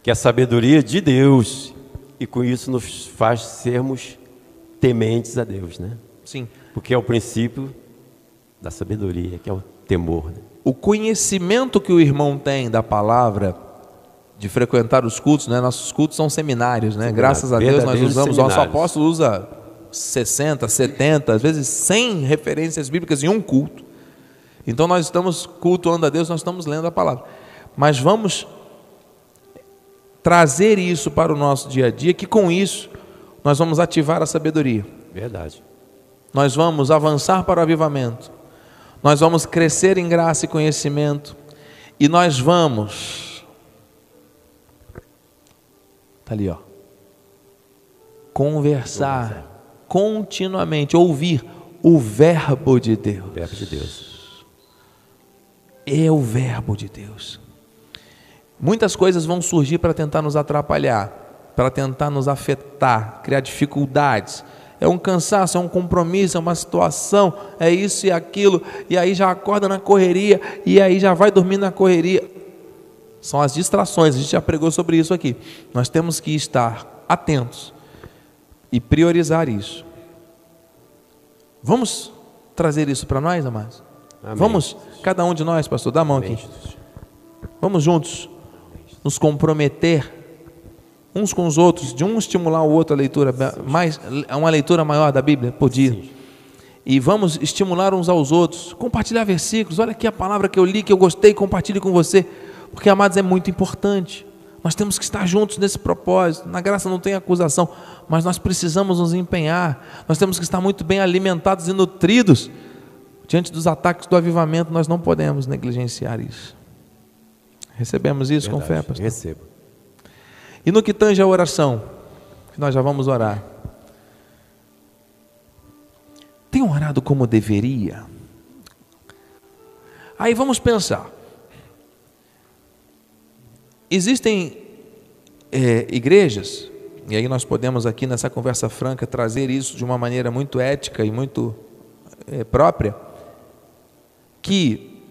Que é a sabedoria de Deus e com isso nos faz sermos tementes a Deus, né?
Sim.
Porque é o princípio da sabedoria, que é o temor, né?
o conhecimento que o irmão tem da palavra, de frequentar os cultos, né? nossos cultos são seminários, né? graças a Deus nós usamos, o nosso apóstolo usa 60, 70, às vezes 100 referências bíblicas em um culto. Então nós estamos cultuando a Deus, nós estamos lendo a palavra. Mas vamos trazer isso para o nosso dia a dia, que com isso nós vamos ativar a sabedoria.
Verdade.
Nós vamos avançar para o avivamento. Nós vamos crescer em graça e conhecimento. E nós vamos. Está ali, ó. Conversar continuamente, ouvir o Verbo de Deus.
O verbo de Deus.
É o Verbo de Deus. Muitas coisas vão surgir para tentar nos atrapalhar, para tentar nos afetar, criar dificuldades. É um cansaço, é um compromisso, é uma situação, é isso e aquilo, e aí já acorda na correria, e aí já vai dormir na correria. São as distrações, a gente já pregou sobre isso aqui. Nós temos que estar atentos e priorizar isso. Vamos trazer isso para nós, amados?
Amém.
Vamos, cada um de nós, pastor, dá a mão aqui. Vamos juntos nos comprometer uns com os outros, de um estimular o outro a leitura, mais, a uma leitura maior da Bíblia por dia. E vamos estimular uns aos outros, compartilhar versículos. Olha aqui a palavra que eu li, que eu gostei, compartilhe com você. Porque, amados, é muito importante. Nós temos que estar juntos nesse propósito. Na graça não tem acusação, mas nós precisamos nos empenhar. Nós temos que estar muito bem alimentados e nutridos. Diante dos ataques do avivamento, nós não podemos negligenciar isso. Recebemos isso com fé,
Verdade.
pastor?
Recebo.
E no que tange a oração, que nós já vamos orar. Tem orado como deveria? Aí vamos pensar. Existem é, igrejas, e aí nós podemos aqui nessa conversa franca trazer isso de uma maneira muito ética e muito é, própria, que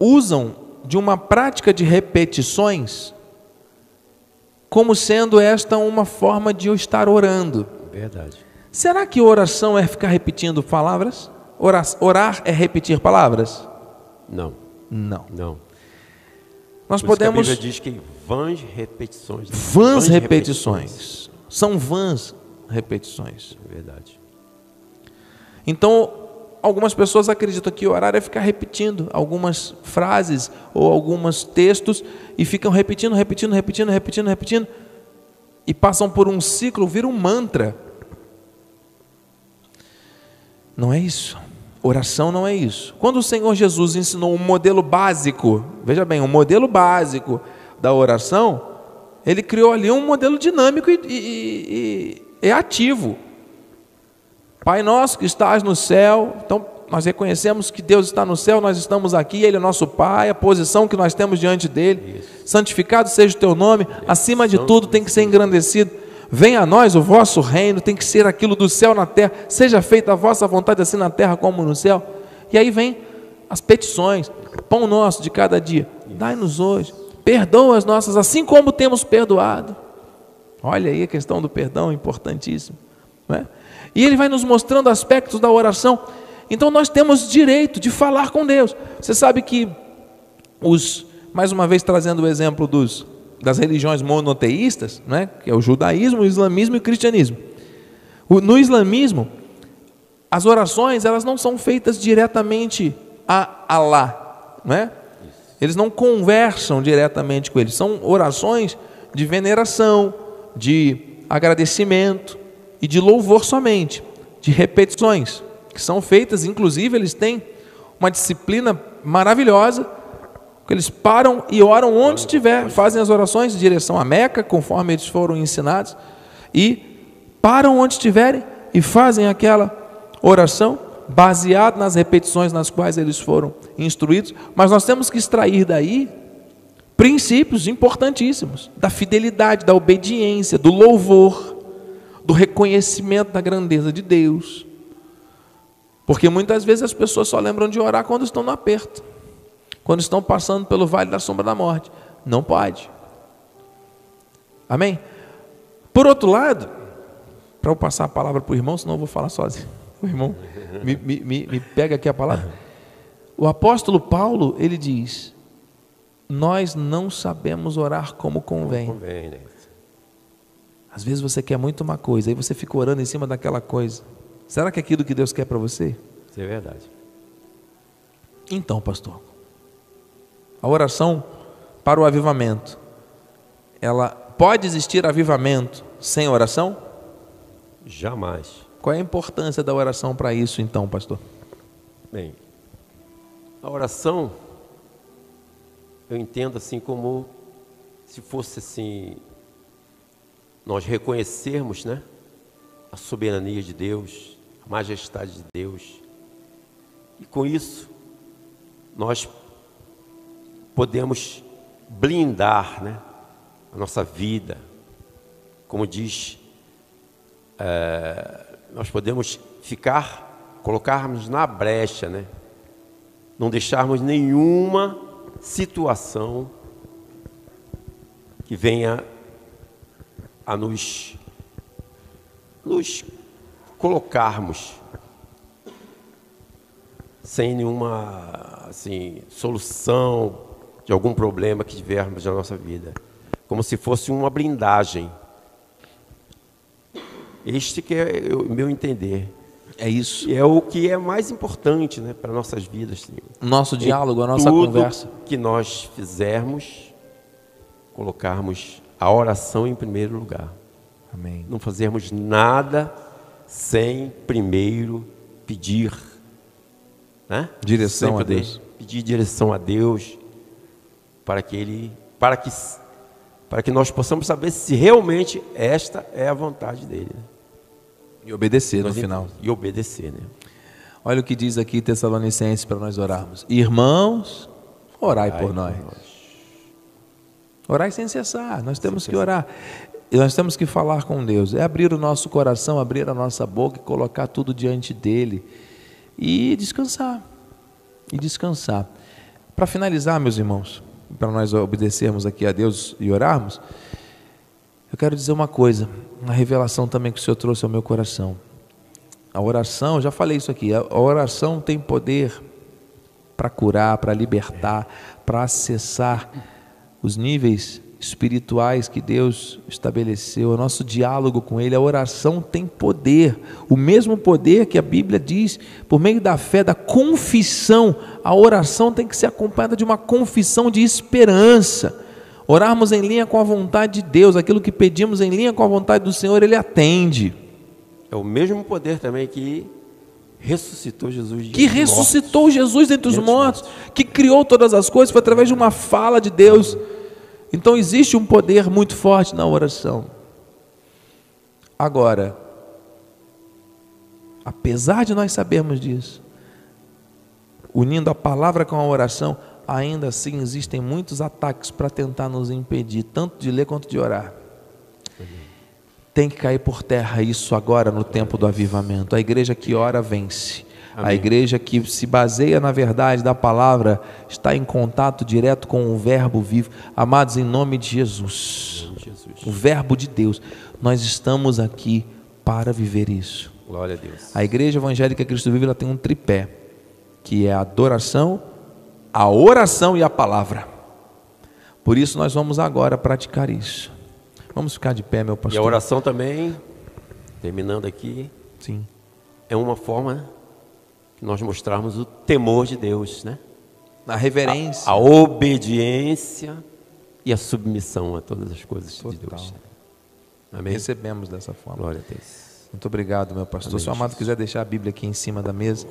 usam de uma prática de repetições como sendo esta uma forma de eu estar orando.
Verdade.
Será que oração é ficar repetindo palavras? Orar, orar é repetir palavras?
Não,
Não.
não.
Nós
Por isso que a
podemos.
Bíblia diz que vãs repetições.
Vãs repetições. São vãs repetições.
Verdade.
Então, algumas pessoas acreditam que orar é ficar repetindo algumas frases ou alguns textos e ficam repetindo, repetindo, repetindo, repetindo, repetindo e passam por um ciclo, vira um mantra. Não é isso. Oração não é isso. Quando o Senhor Jesus ensinou um modelo básico, veja bem, um modelo básico da oração, ele criou ali um modelo dinâmico e, e, e, e ativo. Pai nosso que estás no céu, então nós reconhecemos que Deus está no céu, nós estamos aqui, Ele é nosso Pai, a posição que nós temos diante dele. Santificado seja o teu nome, acima de tudo tem que ser engrandecido. Venha a nós o vosso reino, tem que ser aquilo do céu na terra, seja feita a vossa vontade, assim na terra como no céu. E aí vem as petições, pão nosso de cada dia, dai-nos hoje, perdoa as nossas, assim como temos perdoado. Olha aí a questão do perdão, importantíssimo. Não é? E ele vai nos mostrando aspectos da oração. Então nós temos direito de falar com Deus. Você sabe que os, mais uma vez trazendo o exemplo dos, das religiões monoteístas, né, que é o judaísmo, o islamismo e o cristianismo. O- no islamismo, as orações elas não são feitas diretamente a Alá, né? Eles não conversam diretamente com ele. São orações de veneração, de agradecimento e de louvor somente, de repetições, que são feitas, inclusive eles têm uma disciplina maravilhosa, que eles param e oram onde estiver, fazem as orações em direção à Meca, conforme eles foram ensinados, e param onde estiverem e fazem aquela oração baseado nas repetições nas quais eles foram instruídos, mas nós temos que extrair daí princípios importantíssimos da fidelidade, da obediência, do louvor, do reconhecimento da grandeza de Deus. Porque muitas vezes as pessoas só lembram de orar quando estão no aperto, quando estão passando pelo vale da sombra da morte. Não pode. Amém? Por outro lado, para eu passar a palavra para o irmão, senão eu vou falar sozinho. [LAUGHS] O irmão me, me, me, pega aqui a palavra. O apóstolo Paulo, ele diz: Nós não sabemos orar como convém.
Convém, né?
Às vezes você quer muito uma coisa, aí você fica orando em cima daquela coisa. Será que é aquilo que Deus quer para você?
Isso é verdade.
Então, pastor, a oração para o avivamento, ela pode existir avivamento sem oração?
Jamais.
Qual é a importância da oração para isso, então, pastor?
Bem, a oração eu entendo assim como se fosse assim nós reconhecermos, né, a soberania de Deus, a majestade de Deus. E com isso nós podemos blindar, né, a nossa vida. Como diz, é, nós podemos ficar, colocarmos na brecha, né, não deixarmos nenhuma situação que venha a nos, nos colocarmos sem nenhuma assim, solução de algum problema que tivermos na nossa vida, como se fosse uma blindagem. Este que é o meu entender.
É isso.
E é o que é mais importante né, para nossas vidas. Senhor.
Nosso diálogo, a nossa
Tudo
conversa.
que nós fizermos, colocarmos a oração em primeiro lugar.
Amém.
Não fazermos nada sem primeiro pedir né?
Direção
Sem
a Deus.
Pedir direção a Deus para que ele, para que, para que nós possamos saber se realmente esta é a vontade dele. né?
E obedecer no
Nós
final.
E obedecer, né?
Olha o que diz aqui Tessalonicenses para nós orarmos. Irmãos, orai por
Ai,
nós. Orai sem cessar. Nós temos que orar. E nós temos que falar com Deus. É abrir o nosso coração, abrir a nossa boca e colocar tudo diante dele. E descansar. E descansar. Para finalizar, meus irmãos, para nós obedecermos aqui a Deus e orarmos, eu quero dizer uma coisa, uma revelação também que o Senhor trouxe ao meu coração. A oração, já falei isso aqui, a oração tem poder para curar, para libertar, para acessar os níveis espirituais que Deus estabeleceu, o nosso diálogo com Ele, a oração tem poder, o mesmo poder que a Bíblia diz, por meio da fé, da confissão, a oração tem que ser acompanhada de uma confissão de esperança. Orarmos em linha com a vontade de Deus, aquilo que pedimos em linha com a vontade do Senhor, Ele atende.
É o mesmo poder também que ressuscitou Jesus
que
mortos.
ressuscitou Jesus dentre os
Dentre os
mortos, que criou todas as coisas, foi através de uma fala de Deus. Então existe um poder muito forte na oração. Agora, apesar de nós sabermos disso, unindo a palavra com a oração, ainda assim existem muitos ataques para tentar nos impedir, tanto de ler quanto de orar. Tem que cair por terra isso agora no tempo do avivamento. A igreja que ora vence. A
Amém.
igreja que se baseia na verdade da palavra está em contato direto com o Verbo vivo. Amados, em nome de Jesus,
Jesus.
o Verbo de Deus, nós estamos aqui para viver isso.
Glória a Deus.
A igreja evangélica Cristo Vive ela tem um tripé, que é a adoração, a oração e a palavra. Por isso nós vamos agora praticar isso. Vamos ficar de pé, meu
E
pastor.
a oração também, terminando aqui,
Sim.
é uma forma que nós mostrarmos o temor de Deus, né?
Na reverência.
A obediência e a submissão a todas as coisas de
Total.
Deus. Amém?
Recebemos dessa forma.
Glória a Deus.
Muito obrigado, meu pastor.
Amém,
Se o amado
Jesus.
quiser deixar a Bíblia aqui em cima da mesa.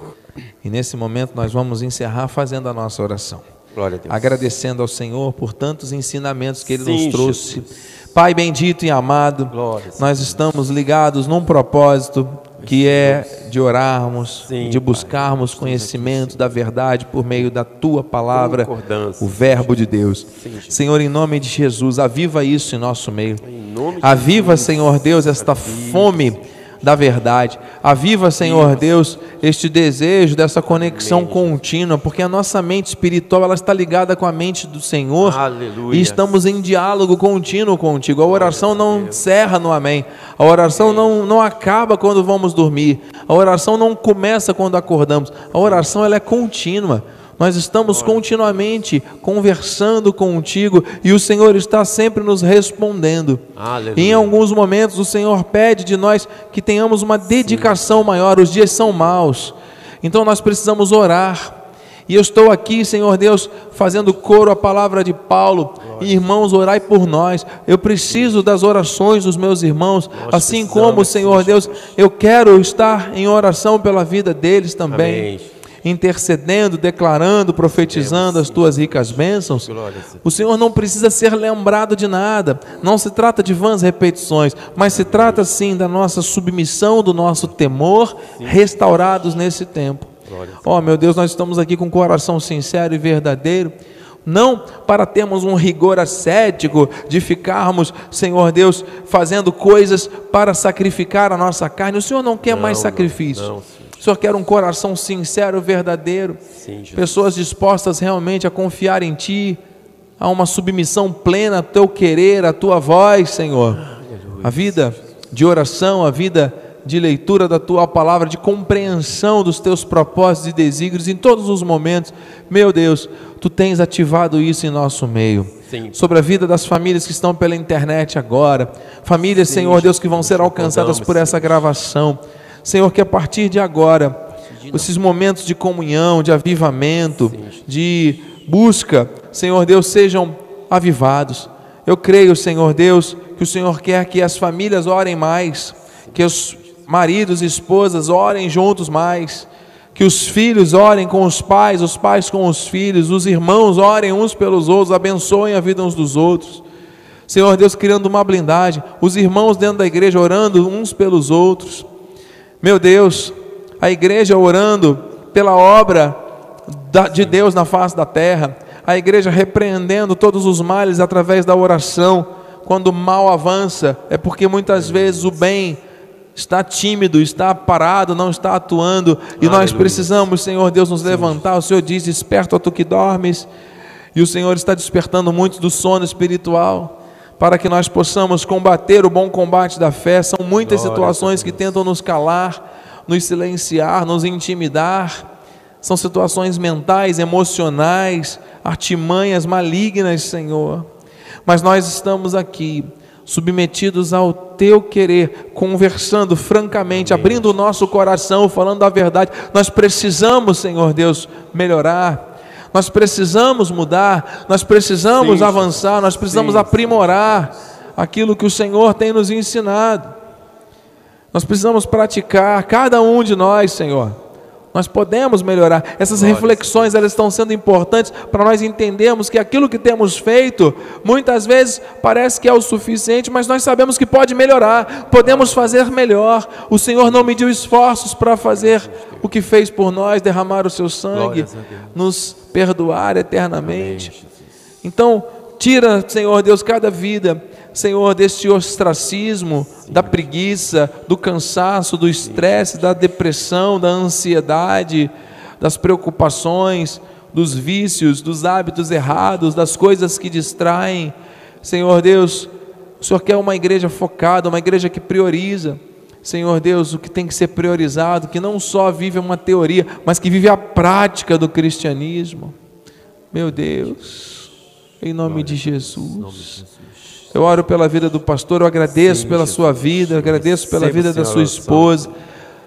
E nesse momento nós vamos encerrar fazendo a nossa oração.
Glória a Deus.
Agradecendo ao Senhor por tantos ensinamentos que Ele
Sim,
nos trouxe.
Jesus.
Pai bendito e amado,
Glória,
nós estamos ligados num propósito que é de orarmos,
Sim,
de
Pai.
buscarmos conhecimento da verdade por meio da Tua palavra, o Verbo de Deus. Senhor, em nome de Jesus, aviva isso em nosso meio. Aviva. Senhor Deus, esta fome da verdade. Aviva, Senhor Deus, este desejo dessa conexão
Amém.
contínua, porque a nossa mente espiritual ela está ligada com a mente do Senhor.
Aleluia.
E estamos em diálogo contínuo contigo. A oração não encerra no amém. A oração não, não acaba quando vamos dormir. A oração não começa quando acordamos. A oração ela é contínua. Nós estamos continuamente conversando contigo e o Senhor está sempre nos respondendo. Em alguns momentos o Senhor pede de nós que tenhamos uma dedicação maior. Os dias são maus, então nós precisamos orar. E eu estou aqui, Senhor Deus, fazendo coro à palavra de Paulo. Irmãos, orai por nós. Eu preciso das orações dos meus irmãos, assim como, Senhor Deus, eu quero estar em oração pela vida deles também.
Amém.
Intercedendo, declarando, profetizando as tuas ricas bênçãos. O Senhor não precisa ser lembrado de nada. Não se trata de vãs repetições, mas se trata sim da nossa submissão, do nosso temor, restaurados nesse tempo. Ó meu Deus, nós estamos aqui com um coração sincero e verdadeiro. Não para termos um rigor ascético de ficarmos, Senhor Deus, fazendo coisas para sacrificar a nossa carne. O Senhor não quer
Não,
mais
não,
sacrifício.
não, sim.
O Senhor quer um coração sincero, verdadeiro.
Sim.
Pessoas dispostas realmente a confiar em Ti, a uma submissão plena ao Teu querer, à Tua voz, Senhor. A vida de oração, a vida de leitura da Tua palavra, de compreensão dos Teus propósitos e desígnios em todos os momentos. Meu Deus, Tu tens ativado isso em nosso meio.
Sim.
Sobre a vida das famílias que estão pela internet agora, famílias,
Sim,
Senhor Deus, que vão ser alcançadas por essa gravação. Senhor, que a partir de agora, esses momentos de comunhão, de avivamento, de busca, Senhor Deus, sejam avivados. Eu creio, Senhor Deus, que o Senhor quer que as famílias orem mais, que os maridos e esposas orem juntos mais, que os filhos orem com os pais, os pais com os filhos, os irmãos orem uns pelos outros, abençoem a vida uns dos outros. Senhor Deus, criando uma blindagem, os irmãos dentro da igreja orando uns pelos outros. Meu Deus, a igreja orando pela obra de Deus na face da terra, a igreja repreendendo todos os males através da oração. Quando o mal avança, é porque muitas vezes o bem está tímido, está parado, não está atuando, e nós
Aleluia.
precisamos, Senhor Deus, nos levantar. O Senhor diz: Desperta, tu que dormes, e o Senhor está despertando muitos do sono espiritual, para que nós possamos combater o bom combate da fé. São muitas
Glória
situações que tentam nos calar, nos silenciar, nos intimidar. São situações mentais, emocionais, artimanhas malignas, Senhor. Mas nós estamos aqui, submetidos ao teu querer, conversando francamente, abrindo o nosso coração, falando a verdade. Nós precisamos, Senhor Deus, melhorar. Nós precisamos mudar, nós precisamos
Sim,
avançar, nós precisamos
Sim,
aprimorar aquilo que o Senhor tem nos ensinado. Nós precisamos praticar, cada um de nós, Senhor. Nós podemos melhorar. Essas
Glória
reflexões elas estão sendo importantes para nós entendermos que aquilo que temos feito, muitas vezes parece que é o suficiente, mas nós sabemos que pode melhorar. Podemos fazer melhor. O Senhor não mediu esforços para fazer o que fez por nós, derramar o seu sangue, nos perdoar eternamente. Então, tira, Senhor Deus, cada vida, Senhor, deste ostracismo, da preguiça, do cansaço, do estresse, da depressão, da ansiedade, das preocupações, dos vícios, dos hábitos errados, das coisas que distraem. Senhor Deus, o Senhor quer uma igreja focada, uma igreja que prioriza. Senhor Deus, o que tem que ser priorizado, que não só vive uma teoria, mas que vive a prática do cristianismo. Meu Deus, em nome de Jesus. Eu oro pela vida do pastor, eu agradeço
Sim,
pela
Jesus.
sua vida, eu agradeço pela vida da sua esposa.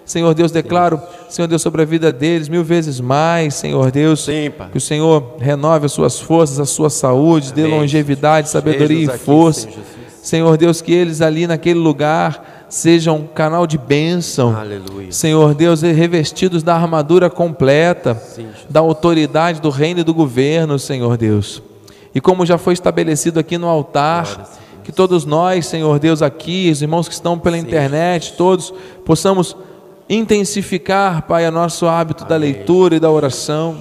Senhor Deus, declaro, Senhor Deus, sobre a vida deles mil vezes mais, Senhor Deus,
Sim,
que o Senhor renove as suas forças, a sua saúde, dê
Amém.
longevidade, sabedoria e
aqui,
força.
Senhor Jesus.
Senhor Deus, que eles ali naquele lugar sejam um canal de bênção.
Aleluia.
Senhor Deus, revestidos da armadura completa,
Sim,
da autoridade do reino e do governo, Senhor Deus. E como já foi estabelecido aqui no
Glória
altar, que todos nós, Senhor Deus, aqui, os irmãos que estão pela internet, todos possamos intensificar, Pai, o nosso hábito da leitura e da oração.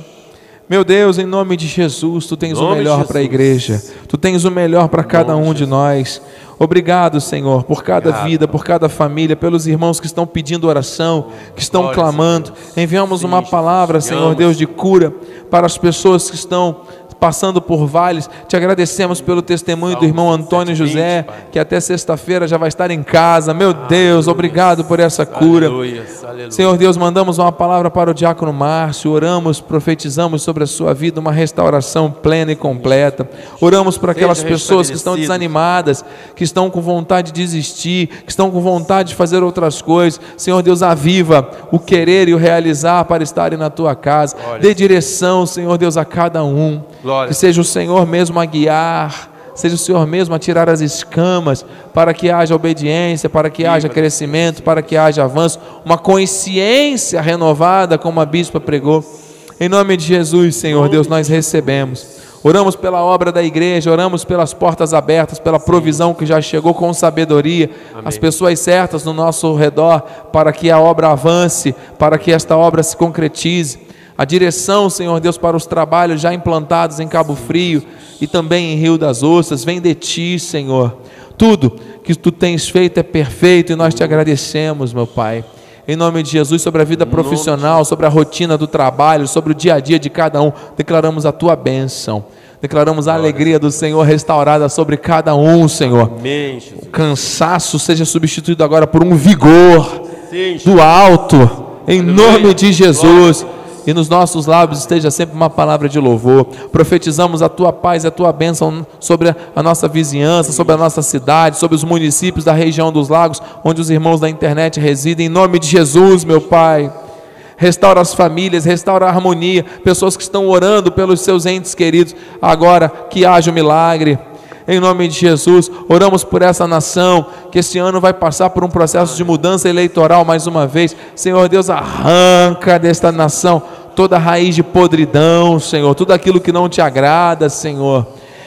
Meu Deus, em nome de Jesus, tu tens o
de
melhor para a igreja, tu tens o melhor para cada
de
um de
Jesus.
nós. Obrigado, Senhor, por cada
Obrigado,
vida, por cada família, pelos irmãos que estão pedindo oração, que estão
Glórias a
clamando. Enviamos
Sim,
uma palavra, Senhor. Deus, de cura para as pessoas que estão passando por vales. Te agradecemos pelo testemunho do irmão Antônio José, que até sexta-feira já vai estar em casa. Meu Deus, obrigado por essa cura. Senhor Deus, mandamos uma palavra para o diácono Márcio, oramos, profetizamos sobre a sua vida uma restauração plena e completa. Oramos por aquelas pessoas que estão desanimadas, que estão com vontade de desistir, que estão com vontade de fazer outras coisas. Senhor Deus, aviva o querer e o realizar para estarem na tua casa. Dê direção, Senhor Deus, a cada um.
Glória.
Que seja o Senhor mesmo a guiar. Seja o Senhor mesmo a tirar as escamas, para que haja obediência, para que haja crescimento, para que haja avanço, uma consciência renovada, como a bispa pregou. Em nome de Jesus, Senhor Deus, nós recebemos. Oramos pela obra da igreja, oramos pelas portas abertas, pela provisão que já chegou com sabedoria, as pessoas certas no nosso redor, para que a obra avance, para que esta obra se concretize. A direção, Senhor Deus, para os trabalhos já implantados em Cabo Frio e também em Rio das Ostras, vem de ti, Senhor. Tudo que tu tens feito é perfeito e nós te agradecemos, meu Pai. Em nome de Jesus, sobre a vida profissional, sobre a rotina do trabalho, sobre o dia a dia de cada um, declaramos a tua bênção. Declaramos a alegria do Senhor restaurada sobre cada um, Senhor.
Amém.
O cansaço seja substituído agora por um vigor do alto, em nome de Jesus. E nos nossos lábios esteja sempre uma palavra de louvor. Profetizamos a tua paz e a tua bênção sobre a nossa vizinhança, sobre a nossa cidade, sobre os municípios da região dos lagos, onde os irmãos da internet residem. Em nome de Jesus, meu Pai. Restaura as famílias, restaura a harmonia. Pessoas que estão orando pelos seus entes queridos. Agora que haja o milagre. Em nome de Jesus, oramos por essa nação que esse ano vai passar por um processo de mudança eleitoral mais uma vez. Senhor Deus, arranca desta nação toda raiz de podridão, Senhor, tudo aquilo que não te agrada, Senhor.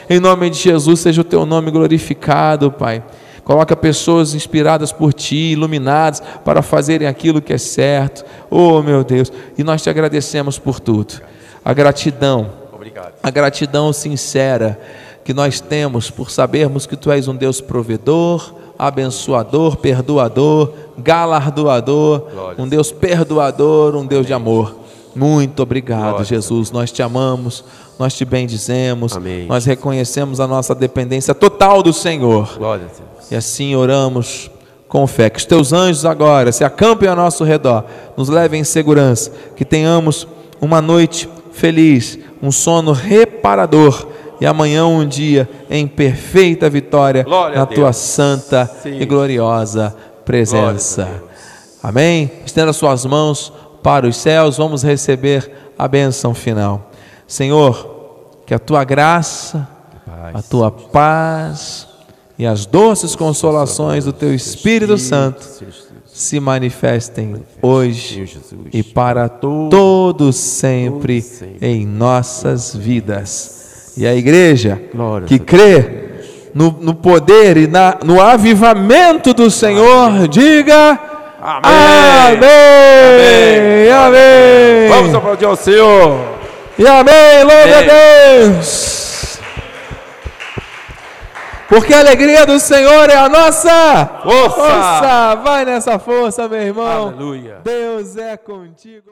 Em nome de Jesus, seja o teu nome glorificado, Pai. Coloca pessoas inspiradas por ti, iluminadas para fazerem aquilo que é certo. Oh, meu Deus, e nós te agradecemos por tudo. A gratidão
Obrigado.
a gratidão sincera que nós temos por sabermos que Tu és um Deus provedor, abençoador, perdoador, galardoador, um Deus perdoador, um Deus de amor. Muito obrigado. Jesus. Nós te amamos, nós te bendizemos,
Amém.
nós reconhecemos a nossa dependência total do Senhor.
Glória a Deus.
E assim oramos com fé. Que os teus anjos agora se acampem ao nosso redor, nos levem em segurança, que tenhamos uma noite feliz, um sono reparador e amanhã um dia em perfeita vitória
Glória
na tua santa
Sim.
e gloriosa presença. Amém? Estenda suas mãos para os céus, vamos receber a bênção final. Senhor, que a tua graça, a tua paz e as doces consolações do teu Espírito Santo se manifestem hoje e para todos sempre em nossas vidas. E a igreja que crê no, no poder e na, no avivamento do Senhor, diga
Amém.
amém, amém,
Vamos aplaudir ao Senhor.
e amém, louve a. Deus. Porque a alegria do Senhor é a nossa
Força.
força. Vai nessa força, meu irmão.
Aleluia.
Deus é contigo.